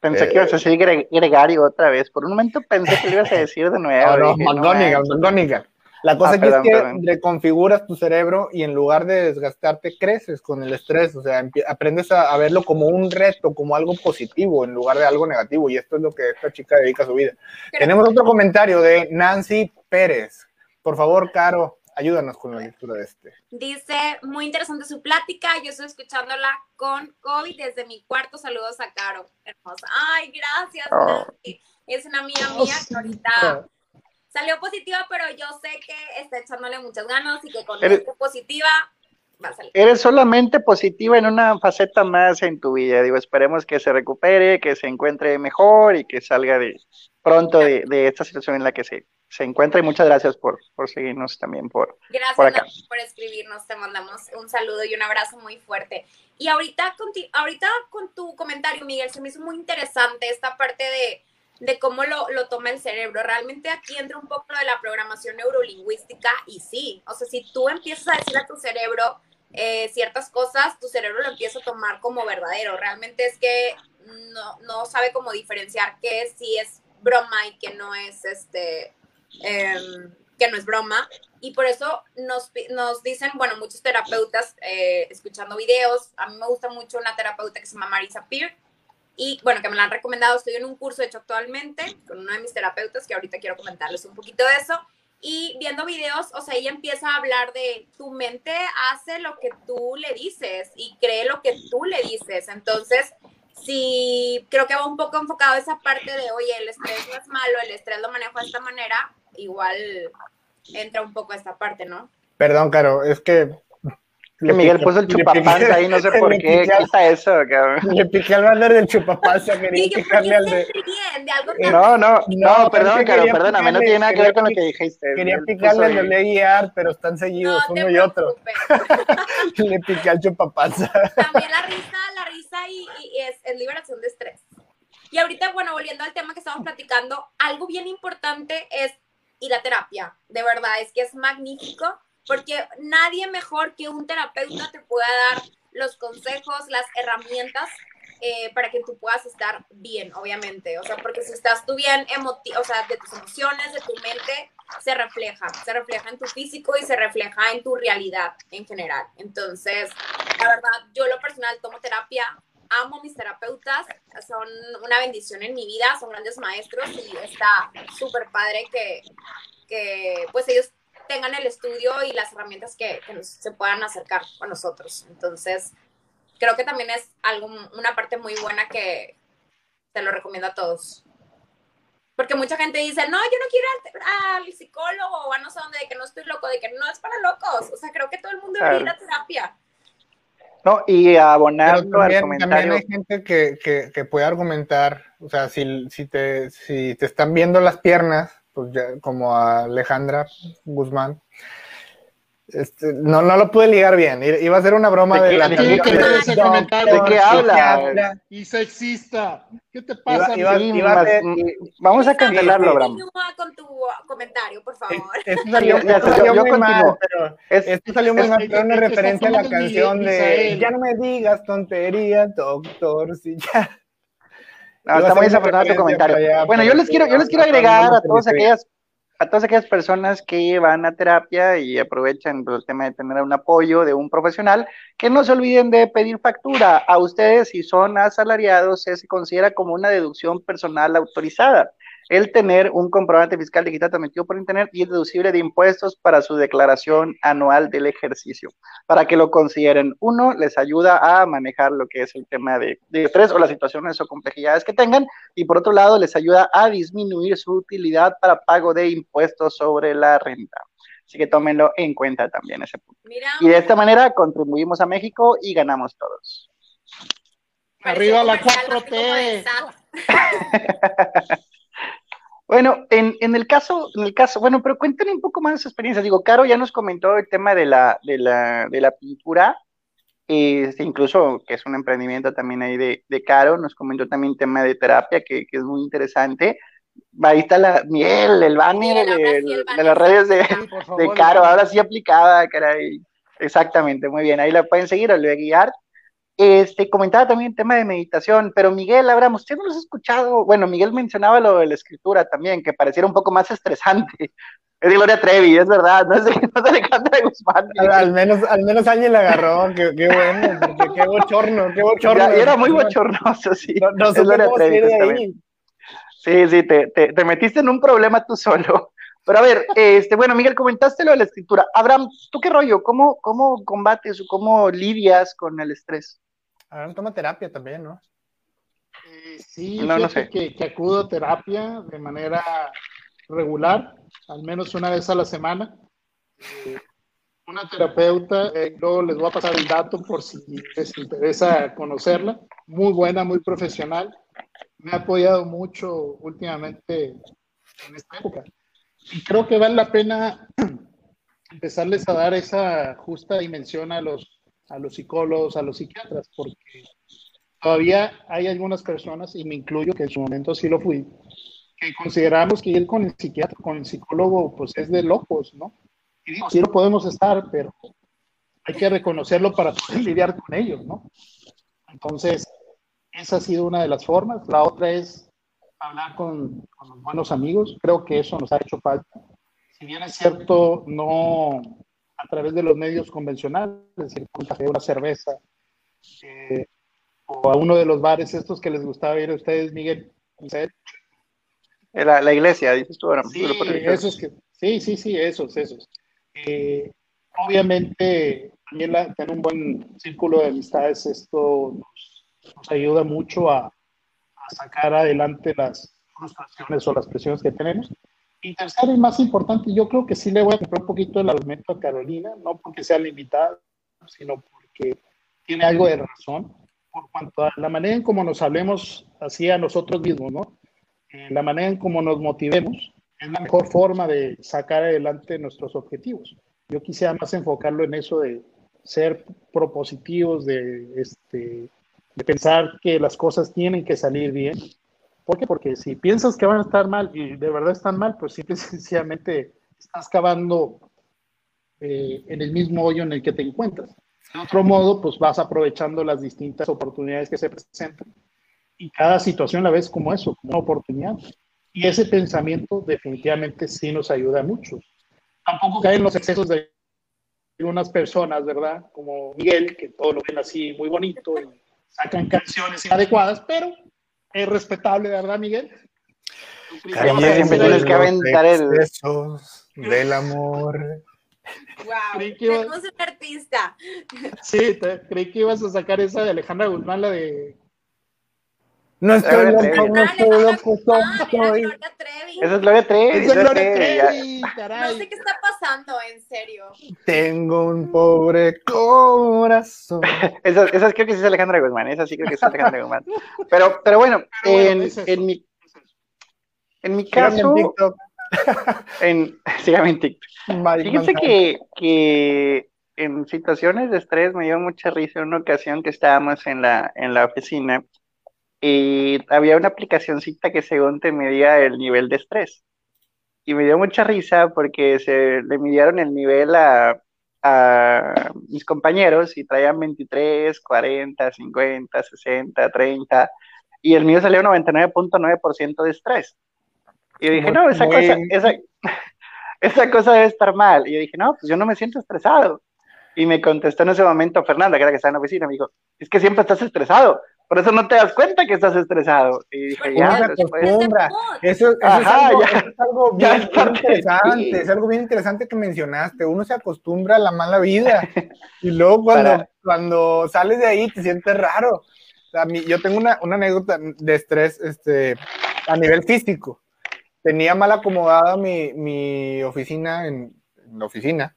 Pensé que ibas a decir Gregario otra vez. Por un momento pensé que lo ibas a decir de nuevo. (laughs) No, no, McGonigal, McGonigal. La cosa ah, es que reconfiguras tu cerebro y en lugar de desgastarte, creces con el estrés. O sea, aprendes a, verlo como un reto, como algo positivo en lugar de algo negativo. Y esto es lo que esta chica dedica a su vida. Tenemos otro comentario de Nancy Pérez. Por favor, Caro, ayúdanos con la lectura de este. Dice, muy interesante su plática. Yo estoy escuchándola con COVID desde mi cuarto. Saludos a Caro. Hermosa. Ay, gracias, oh. Nancy. Es una amiga mía que ahorita salió positiva, pero yo sé que está echándole muchas ganas y que con eres, positiva va a salir. Eres solamente positiva en una faceta más en tu vida. Digo, esperemos que se recupere, que se encuentre mejor y que salga de pronto de, esta situación en la que se, se encuentra. Y muchas gracias por, por seguirnos también por, gracias por acá. por escribirnos. Te mandamos un saludo y un abrazo muy fuerte. Y ahorita con, ahorita con tu comentario, Miguel, se me hizo muy interesante esta parte de de cómo lo, lo, toma el cerebro. Realmente aquí entra un poco de la programación neurolingüística y sí, o sea, si tú empiezas a decir a tu cerebro eh, ciertas cosas, tu cerebro lo empieza a tomar como verdadero. Realmente es que no, no sabe cómo diferenciar qué si es broma y que no es este, em, que no es broma. Y por eso nos, nos dicen, bueno, muchos terapeutas eh, escuchando videos, a mí me gusta mucho una terapeuta que se llama Marisa Peer, y bueno, que me la han recomendado, estoy en un curso hecho actualmente con uno de mis terapeutas, que ahorita quiero comentarles un poquito de eso, y viendo videos, o sea, ella empieza a hablar de tu mente hace lo que tú le dices y cree lo que tú le dices, entonces, si creo que va un poco enfocado esa parte de, oye, el estrés no es malo, el estrés lo manejo de esta manera, igual entra un poco esta parte, ¿no? Perdón, Caro, es que que Miguel puso el chupapanza ahí, no sé (laughs) por qué, quita eso, cabrón. Le piqué al banner del chupapanza, quería picarle al de... No, no, no, perdón, Caro, perdóname, no tiene nada que ver con lo que dijiste. Quería picarle al de Ley pero están seguidos, uno y otro. (laughs) Le piqué al chupapanza. También la risa, la risa y, es, es liberación de estrés. Y ahorita, bueno, volviendo al tema que estamos platicando, algo bien importante es ir a terapia. De verdad, es que es magnífico porque nadie mejor que un terapeuta te pueda dar los consejos, las herramientas eh, para que tú puedas estar bien, obviamente. O sea, porque si estás tú bien, o sea, de tus emociones, de tu mente, se refleja, se refleja en tu físico y se refleja en tu realidad en general. Entonces, la verdad, yo lo personal tomo terapia amo mis terapeutas, son una bendición en mi vida, son grandes maestros y está súper padre que, que pues ellos tengan el estudio y las herramientas que, que se puedan acercar a nosotros. Entonces, creo que también es algo, una parte muy buena que te lo recomiendo a todos. Porque mucha gente dice, no, yo no quiero al, al psicólogo o a no sé dónde, de que no estoy loco, de que no es para locos. O sea, creo que todo el mundo debería ir a terapia. No, y abonando al comentario. También hay gente que, que, que, puede argumentar, o sea, si, si, te, si te están viendo las piernas, pues ya, como a Alejandra Guzmán, este, no, no lo pude ligar bien. Iba a ser una broma de, de la ¿De, ¿De qué habla? Y sexista. ¿Qué te pasa? Iba, iba, iba a ser, vamos a cancelarlo, Abraham. con tu comentario, por favor. Esto salió, esto salió muy mal, pero esto salió muy mal, pero una referencia a la canción de Ya no me digas tontería, doctor, si ya. No, está muy desafortunado tu comentario. bueno, yo les quiero, yo les quiero agregar a todas aquellas a todas aquellas personas que van a terapia y aprovechan pues, el tema de tener un apoyo de un profesional, que no se olviden de pedir factura. A ustedes, si son asalariados, se considera como una deducción personal autorizada el tener un comprobante fiscal digital transmitido por Internet y es deducible de impuestos para su declaración anual del ejercicio. Para que lo consideren, uno, les ayuda a manejar lo que es el tema de, de estrés o las situaciones o complejidades que tengan, y por otro lado, les ayuda a disminuir su utilidad para pago de impuestos sobre la renta. Así que tómenlo en cuenta también ese punto. y de esta manera contribuimos a México y ganamos todos. Arriba la 4T. (laughs) Bueno, en, en, el caso, en el caso, bueno, pero cuéntenme un poco más de su experiencia. Digo, Caro ya nos comentó el tema de la, de la, de la pintura, este, incluso que es un emprendimiento también ahí de, de Caro, nos comentó también el tema de terapia, que, que es muy interesante. Ahí está la miel, el banner, de, de, las redes de, de Caro, ahora sí aplicada, caray. Exactamente, muy bien. Ahí la pueden seguir o le voy a guiar. Este, comentaba también el tema de meditación, pero Miguel, Abraham, usted no lo ha escuchado. Bueno, Miguel mencionaba lo de la escritura también, que pareciera un poco más estresante. (laughs) Es de Gloria Trevi, es verdad, no es (laughs) de, no es de Alejandra Guzmán. Al, menos, al menos alguien la agarró, qué, qué bueno, qué bochorno, qué bochorno. Ya, era muy bochornoso, sí. No, no Gloria Trevi, de ahí. Sí, sí, te, te, te metiste en un problema tú solo. Pero a ver, este, bueno, Miguel, comentaste lo de la escritura. Abraham, ¿tú qué rollo? ¿Cómo, cómo combates o cómo lidias con el estrés? Abraham toma terapia también, ¿no? Eh, sí, no, no sé. que, que, acudo a terapia de manera regular, al menos una vez a la semana. Eh, una terapeuta, eh, luego les voy a pasar el dato por si les interesa conocerla. Muy buena, muy profesional. Me ha apoyado mucho últimamente en esta época y creo que vale la pena (clears throat) empezarles a dar esa justa dimensión a los, a los psicólogos, a los psiquiatras, porque todavía hay algunas personas, y me incluyo, que en su momento sí lo fui, que consideramos que ir con el psiquiatra, con el psicólogo, pues es de locos, ¿no? Y sí lo podemos estar, pero hay que reconocerlo para poder lidiar con ellos, ¿no? Entonces, esa ha sido una de las formas. La otra es hablar con, con, los buenos amigos. Creo que eso nos ha hecho falta. Si bien es cierto, no través de los medios convencionales, es decir, café, una cerveza, eh, o a uno de los bares estos que les gustaba ir a ustedes, Miguel. La, la iglesia, dices tú ahora. Sí, esos que, sí, sí, sí, esos, esos. Eh, obviamente, también la, tener un buen círculo de amistades, esto nos, nos ayuda mucho a, a sacar adelante las frustraciones o las presiones que tenemos. Y tercero y más importante, yo creo que sí le voy a comprar un poquito el argumento a Carolina, no porque sea limitada, sino porque tiene algo de razón, por cuanto a la manera en cómo nos hablemos así a nosotros mismos, ¿no? Eh, la manera en cómo nos motivemos es la mejor forma de sacar adelante nuestros objetivos. Yo quisiera más enfocarlo en eso de ser propositivos, de este, de pensar que las cosas tienen que salir bien. ¿Por qué? Porque si piensas que van a estar mal y de verdad están mal, pues simple y (laughs) sencillamente estás cavando eh, en el mismo hoyo en el que te encuentras. De otro modo, pues vas aprovechando las distintas oportunidades que se presentan y cada situación la ves como eso, como una oportunidad. Y ese pensamiento definitivamente sí nos ayuda mucho. Tampoco caen los excesos de algunas personas, ¿verdad? Como Miguel, que todo lo ven así muy bonito y sacan canciones inadecuadas, pero es respetable, ¿verdad, Miguel? siempre tienes que aventar el... del amor. Wow, tenemos un artista. Sí, creí que ibas a sacar esa de Alejandra Guzmán, la de no estoy loco, no estoy loco, soy. Esa es Gloria Trevi. Esa es Gloria Trevi, caray. No sé qué está pasando, en serio. Tengo un pobre corazón. (laughs) esa, esa creo que sí es Alejandra Guzmán, esa sí creo que es Alejandra Guzmán. Pero, pero bueno, en, en, mi, en mi caso... (laughs) En, (laughs) síganme en TikTok. Fíjense que, que en situaciones de estrés me dio mucha risa en una ocasión que estábamos en la, en la oficina y había una aplicacioncita que según te medía el nivel de estrés. Y me dio mucha risa porque se le midieron el nivel a, a mis compañeros y traían 23, 40, 50, 60, 30 y el mío salió 99.9% de estrés. Y yo dije, no, esa cosa, esa, (laughs) esa cosa debe estar mal. Y yo dije, no, pues yo no me siento estresado. Y me contestó en ese momento Fernanda, que era que estaba en la oficina, me dijo, es que siempre estás estresado. Por eso no te das cuenta que estás estresado. Y dije, ya, Eso, eso, es algo, es algo bien, interesante. Es algo bien interesante que mencionaste. Uno se acostumbra a la mala vida. Y luego cuando, cuando sales de ahí te sientes raro. O sea, yo tengo una, una anécdota de estrés este, a nivel físico. Tenía mal acomodada mi, mi oficina en, en la oficina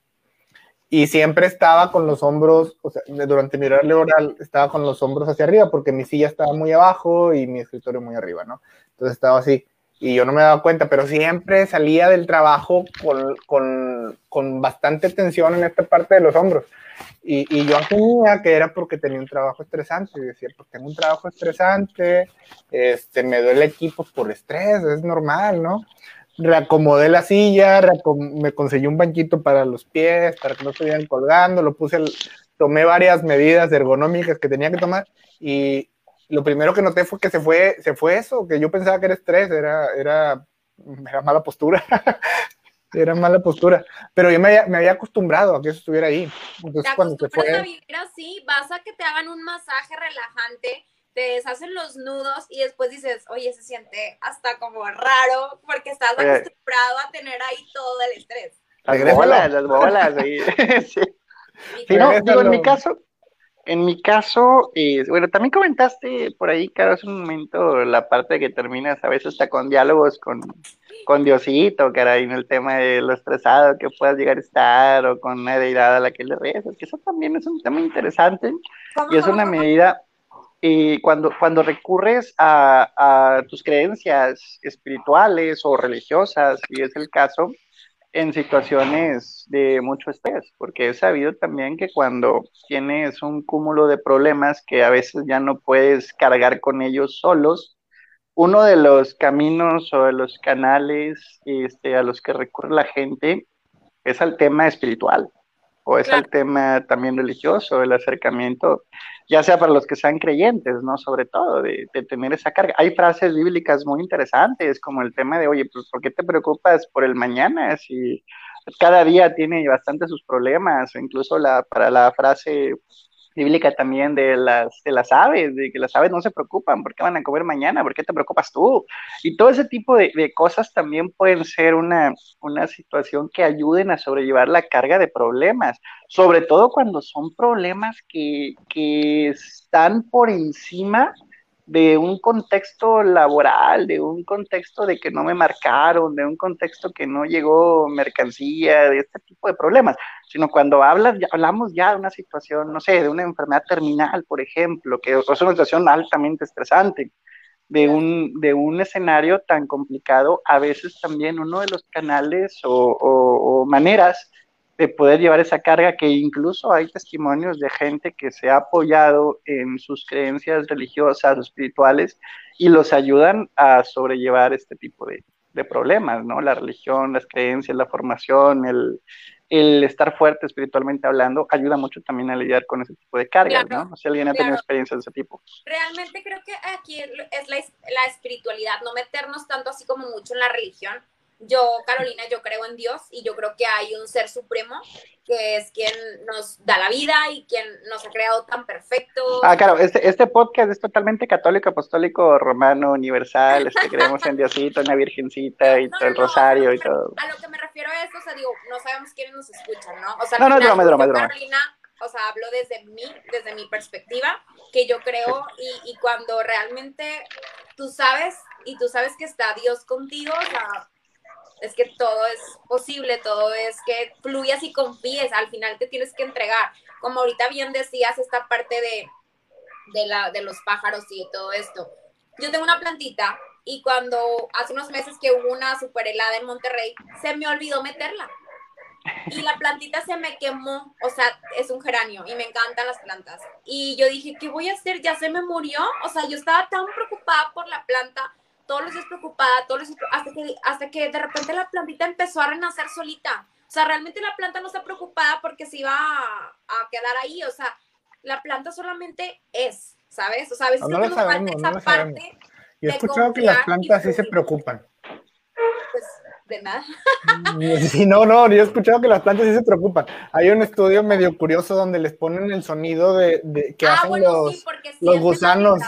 y siempre estaba con los hombros, o sea, durante mi horario laboral estaba con los hombros hacia arriba porque mi silla estaba muy abajo y mi escritorio muy arriba, ¿no? Entonces estaba así y yo no me daba cuenta, pero siempre salía del trabajo con, con, con bastante tensión en esta parte de los hombros. Y, y, yo asumía que era porque tenía un trabajo estresante. Y decía, pues tengo un trabajo estresante, este, me duele equipo por estrés, es normal, ¿no? Reacomodé la silla, me conseguí un banquito para los pies, para que no estuvieran colgando, lo puse, tomé varias medidas ergonómicas que tenía que tomar y lo primero que noté fue que se fue, se fue eso, que yo pensaba que era estrés, era, era, era mala postura. (laughs) era mala postura, pero yo me había, me había, acostumbrado a que eso estuviera ahí. Entonces, cuando se fue... a vivir así, vas a que te hagan un masaje relajante te deshacen los nudos y después dices, oye, se siente hasta como raro porque estás acostumbrado a tener ahí todo el estrés. Las bolas, las bolas. (laughs) sí. sí no, digo, en mi caso, en mi caso, eh, bueno, también comentaste por ahí, Caro, hace un momento la parte que terminas a veces está con diálogos con, con Diosito, caray, en el tema de lo estresado que puedas llegar a estar o con una deidad a la que le rezas, que eso también es un tema interesante y es una medida y cuando, cuando recurres a, tus creencias espirituales o religiosas, si es el caso, en situaciones de mucho estrés, porque he sabido también que cuando tienes un cúmulo de problemas que a veces ya no puedes cargar con ellos solos, uno de los caminos o de los canales este, a los que recurre la gente es al tema espiritual o es al tema también religioso, el acercamiento ya sea para los que sean creyentes, ¿no? Sobre todo, de, tener esa carga. Hay frases bíblicas muy interesantes, como el tema de, oye, pues, ¿por qué te preocupas por el mañana? Si cada día tiene bastante sus problemas, incluso la, para la frase bíblica también de las, de las aves, de que las aves no se preocupan, ¿por qué van a comer mañana? ¿Por qué te preocupas tú? Y todo ese tipo de, de cosas también pueden ser una, una situación que ayuden a sobrellevar la carga de problemas, sobre todo cuando son problemas que, que están por encima de un contexto laboral, de un contexto de que no me marcaron, de un contexto que no llegó mercancía, de este tipo de problemas, sino cuando hablas, hablamos ya de una situación, no sé, de una enfermedad terminal, por ejemplo, que es una situación altamente estresante, de un, de un escenario tan complicado, a veces también uno de los canales o maneras de poder llevar esa carga, que incluso hay testimonios de gente que se ha apoyado en sus creencias religiosas o espirituales y los ayudan a sobrellevar este tipo de, problemas, ¿no? La religión, las creencias, la formación, el, estar fuerte espiritualmente hablando, ayuda mucho también a lidiar con ese tipo de cargas, ¿no? No sé si alguien ha tenido experiencias de ese tipo. Realmente creo que aquí es la, la espiritualidad, no meternos tanto así como mucho en la religión, yo, Carolina, yo creo en Dios y yo creo que hay un ser supremo que es quien nos da la vida y quien nos ha creado tan perfecto. Ah, claro, este, este podcast es totalmente católico, apostólico, romano, universal, este, (laughs) creemos en Diosito, en la Virgencita y todo el rosario y todo. A lo que me refiero a esto, o sea, digo, no sabemos quiénes nos escuchan, ¿no? O sea, no, no, es broma, es broma, Carolina, o sea, hablo desde mí, desde mi perspectiva, que yo creo y, y cuando realmente tú sabes y tú sabes que está Dios contigo, o sea, es que todo es posible, todo es que fluyas y confíes, al final te tienes que entregar. Como ahorita bien decías, esta parte de, de, la, de los pájaros y todo esto. Yo tengo una plantita y cuando hace unos meses que hubo una super helada en Monterrey, se me olvidó meterla. Y la plantita se me quemó, o sea, es un geranio y me encantan las plantas. Y yo dije, ¿qué voy a hacer? Ya se me murió. O sea, yo estaba tan preocupada por la planta todos los días preocupada, todos los hasta que, hasta que de repente la plantita empezó a renacer solita. O sea, realmente la planta no está preocupada porque se iba a, quedar ahí. O sea, la planta solamente es, ¿sabes? O sea, a veces no, no sabemos, esa no parte. Yo he escuchado que las plantas sí se preocupan. Pues de nada. (laughs) Sí, no, no, yo he escuchado que las plantas sí se preocupan. Hay un estudio medio curioso donde les ponen el sonido de, de que ah, hacen los, sí, los gusanos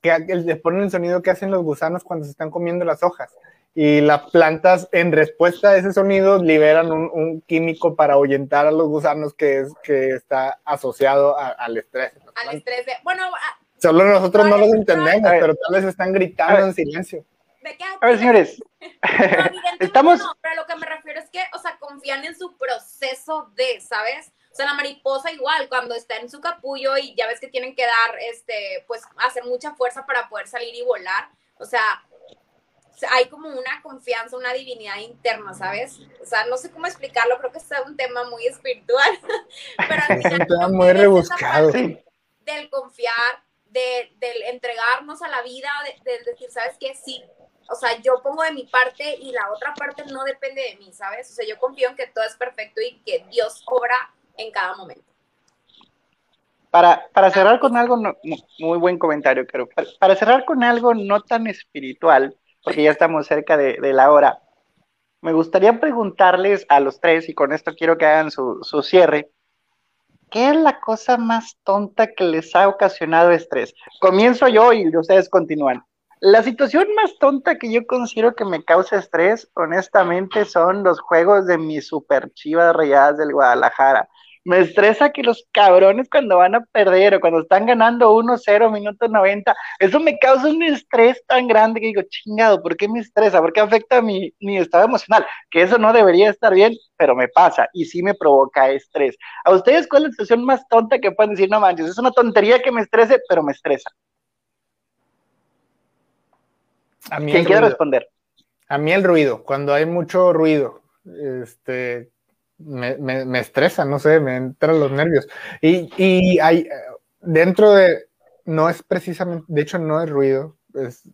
que les ponen el sonido que hacen los gusanos cuando se están comiendo las hojas. Y las plantas, en respuesta a ese sonido, liberan un, químico para ahuyentar a los gusanos que, es, que está asociado al estrés. Al estrés. bueno, solo nosotros no los entendemos, pero tal vez están gritando en silencio. A ver, señores. (laughs) Estamos. pero lo que me refiero es que, o sea, confían en su proceso de, ¿sabes? Sea, la mariposa igual, cuando está en su capullo y ya ves que tienen que dar, este, pues, hacer mucha fuerza para poder salir y volar. O sea, hay como una confianza, una divinidad interna, ¿sabes? O sea, no sé cómo explicarlo, creo que es un tema muy espiritual, (laughs) pero al final, es un tema muy rebuscado. Del confiar, de, del entregarnos a la vida, de, decir, ¿sabes qué? Sí, o sea, yo pongo de mi parte y la otra parte no depende de mí, ¿sabes? O sea, yo confío en que todo es perfecto y que Dios obra en cada momento. Para, para cerrar con algo, muy buen comentario, pero para, cerrar con algo no tan espiritual, porque ya estamos cerca de, la hora, me gustaría preguntarles a los tres, y con esto quiero que hagan su, su cierre, ¿qué es la cosa más tonta que les ha ocasionado estrés? Comienzo yo y ustedes continúan. La situación más tonta que yo considero que me causa estrés, honestamente, son los juegos de mis super chivas rayadas del Guadalajara. Me estresa que los cabrones cuando van a perder o cuando están ganando 1-0, minuto 90, eso me causa un estrés tan grande que digo, chingado, ¿por qué me estresa? ¿Por qué afecta mi, mi estado emocional? Que eso no debería estar bien, pero me pasa y sí me provoca estrés. ¿A ustedes cuál es la situación más tonta que pueden decir, no manches, es una tontería que me estrese, pero me estresa? A mí ¿Quién quiere responder? A mí el ruido, cuando hay mucho ruido, este, me, me, estresa, no sé, me entran los nervios. Y, y hay, dentro de, no es precisamente, de hecho no es ruido, es,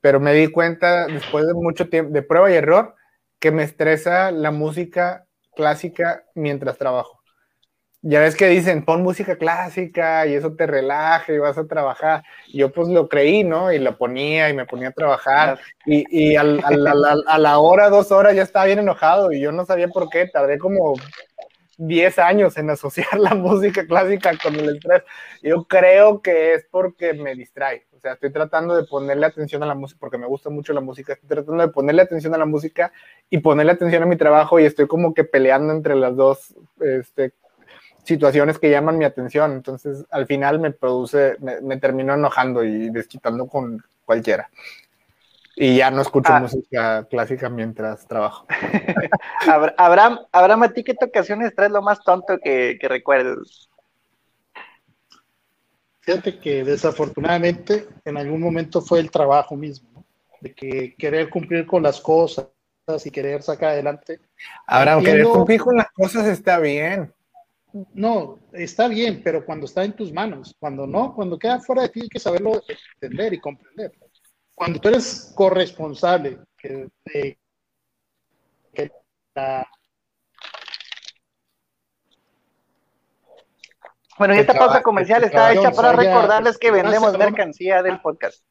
pero me di cuenta después de mucho tiempo, de prueba y error, que me estresa la música clásica mientras trabajo. Ya ves que dicen, pon música clásica y eso te relaja y vas a trabajar. yo pues lo creí, ¿no? Y lo ponía y me ponía a trabajar. Y, y a la hora, dos horas ya estaba bien enojado y yo no sabía por qué. Tardé como 10 años en asociar la música clásica con el estrés. Yo creo que es porque me distrae. O sea, estoy tratando de ponerle atención a la música, porque me gusta mucho la música, estoy tratando de ponerle atención a la música y ponerle atención a mi trabajo y estoy como que peleando entre las dos este, situaciones que llaman mi atención. Entonces, al final me produce, me, termino enojando y desquitando con cualquiera. Y ya no escucho ah. música clásica mientras trabajo. (laughs) Abraham, Abraham, ¿a ti qué ocasiones traes lo más tonto que, que recuerdes? Fíjate que desafortunadamente en algún momento fue el trabajo mismo, de que querer cumplir con las cosas y querer sacar adelante. Ahora, querer cumplir con las cosas está bien no, está bien, pero cuando está en tus manos, cuando no, cuando queda fuera de ti hay que saberlo entender y comprender. Cuando tú eres corresponsable de, Bueno, y esta pausa comercial está hecha para recordarles que vendemos mercancía del podcast.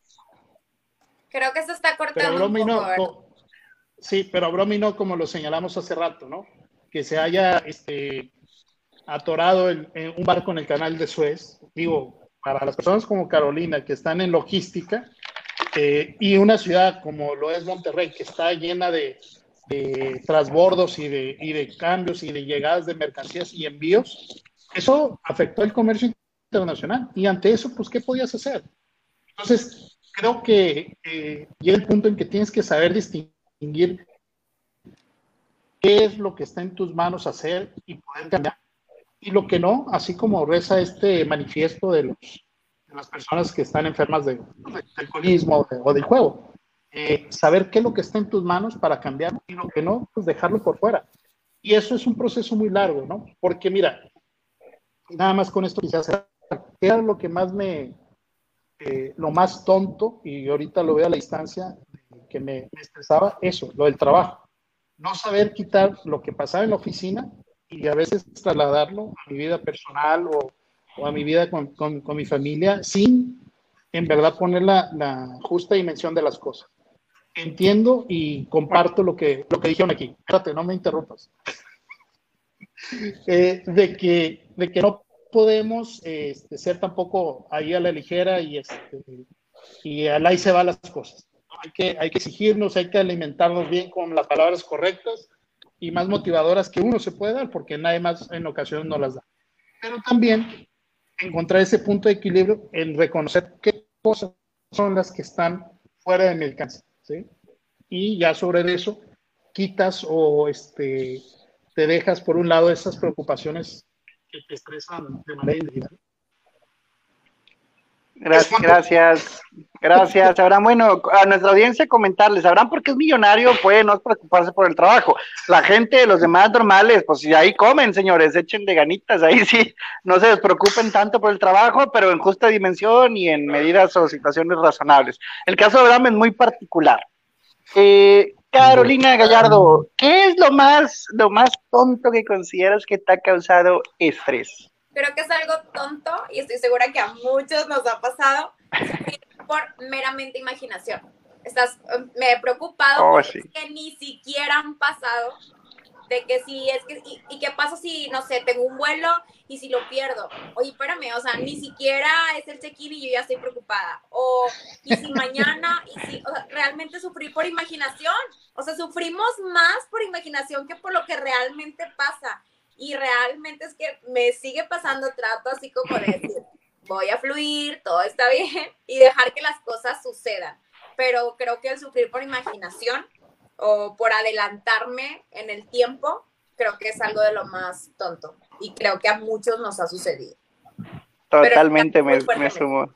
Creo que se está cortando un poco. Sí, pero Bromi no como lo señalamos hace rato, ¿no? Que se haya este, atorado en, un barco en el canal de Suez. Digo, para las personas como Carolina que están en logística eh, y una ciudad como lo es Monterrey, que está llena de, de transbordos y de, y de cambios y de llegadas de mercancías y envíos, eso afectó el comercio internacional. Y ante eso, pues, ¿qué podías hacer? Entonces, creo que eh, llega el punto en que tienes que saber distinguir qué es lo que está en tus manos hacer y poder cambiar. Y lo que no, así como reza este manifiesto de, los, de las personas que están enfermas de, del alcoholismo o del juego. Eh, saber qué es lo que está en tus manos para cambiarlo y lo que no, pues dejarlo por fuera. Y eso es un proceso muy largo, ¿no? Porque mira, nada más con esto quizás era lo que más me, eh, lo más tonto, y ahorita lo veo a la distancia, que me, estresaba, eso, lo del trabajo. No saber quitar lo que pasaba en la oficina y a veces trasladarlo a mi vida personal o, o a mi vida con, con, con, mi familia sin en verdad poner la, la justa dimensión de las cosas entiendo y comparto lo que, lo que dijeron aquí. Espérate, no me interrumpas. (laughs) Eh, de, que, de que no podemos este, ser tampoco ahí a la ligera y, este, y al ahí se van las cosas. Hay que, hay que exigirnos, hay que alimentarnos bien con las palabras correctas y más motivadoras que uno se puede dar, porque nadie más en ocasiones no las da. Pero también encontrar ese punto de equilibrio en reconocer qué cosas son las que están fuera de mi alcance y ya sobre eso quitas o este, te dejas por un lado esas preocupaciones que te estresan de manera individual. Gracias, gracias, gracias. Abraham, bueno, a nuestra audiencia comentarles, Abraham, porque es millonario, puede no preocuparse por el trabajo. La gente, los demás normales, pues ahí comen, señores, echen de ganitas, ahí sí, no se despreocupen tanto por el trabajo, pero en justa dimensión y en medidas o situaciones razonables. El caso de Abraham es muy particular. Eh, Carolina Gallardo, ¿qué es lo más, lo más tonto que consideras que te ha causado estrés? Creo que es algo tonto y estoy segura que a muchos nos ha pasado (laughs) por meramente imaginación. Estás, me he preocupado oh, que ni siquiera han pasado de que si es que, y, qué pasa si, no sé, tengo un vuelo y si lo pierdo. Oye, espérame, o sea, ni siquiera es el check-in y yo ya estoy preocupada. O, y si mañana, y si, o sea, realmente sufrí por imaginación. O sea, sufrimos más por imaginación que por lo que realmente pasa. Y realmente es que me sigue pasando trato así como de decir, (laughs) voy a fluir, todo está bien, (laughs) y dejar que las cosas sucedan. Pero creo que el sufrir por imaginación o por adelantarme en el tiempo, creo que es algo de lo más tonto y creo que a muchos nos ha sucedido. Totalmente me, me, sumo.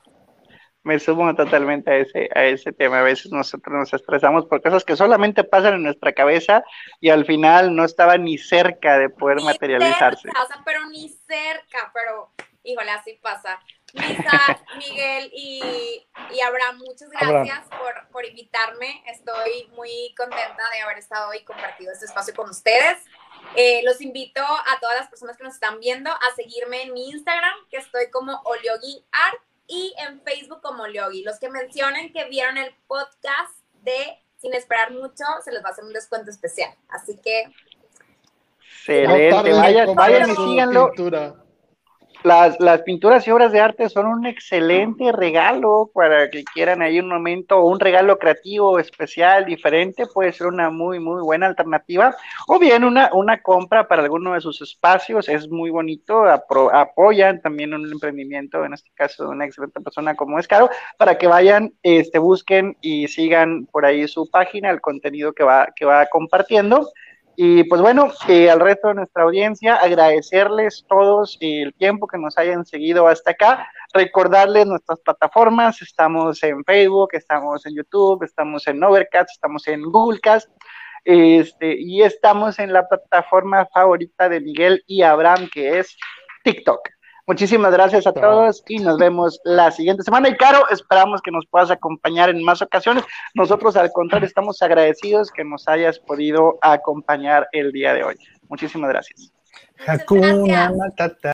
Me sumo totalmente a ese, a ese tema. A veces nosotros nos estresamos por cosas que solamente pasan en nuestra cabeza y al final no estaba ni cerca de poder materializarse. pero ni cerca, pero híjole, así pasa. Lisa, (laughs) Miguel y, y, Abraham, muchas gracias por, por, invitarme. Estoy muy contenta de haber estado y compartido este espacio con ustedes. Eh, los invito a todas las personas que nos están viendo a seguirme en mi Instagram, que estoy como Oliogi Art, y en Facebook como Oliogi. Los que mencionen que vieron el podcast de Sin Esperar Mucho, se les va a hacer un descuento especial. Así que... Excelente, vayan, vayan y síganlo. Las, las, pinturas y obras de arte son un excelente regalo para que quieran ahí un momento, un regalo creativo, especial, diferente, puede ser una muy, muy buena alternativa. O bien una, una compra para alguno de sus espacios, es muy bonito, apoyan también un emprendimiento, en este caso de una excelente persona como es Caro, para que vayan, este, busquen y sigan por ahí su página, el contenido que va, que va compartiendo. Y pues bueno, eh, al resto de nuestra audiencia, agradecerles todos el tiempo que nos hayan seguido hasta acá, recordarles nuestras plataformas, estamos en Facebook, estamos en YouTube, estamos en Overcast, estamos en Googlecast, este, y estamos en la plataforma favorita de Miguel y Abraham, que es TikTok. Muchísimas gracias a todos y nos vemos la siguiente semana. Y Caro, esperamos que nos puedas acompañar en más ocasiones. Nosotros, al contrario, estamos agradecidos que nos hayas podido acompañar el día de hoy. Muchísimas gracias. gracias.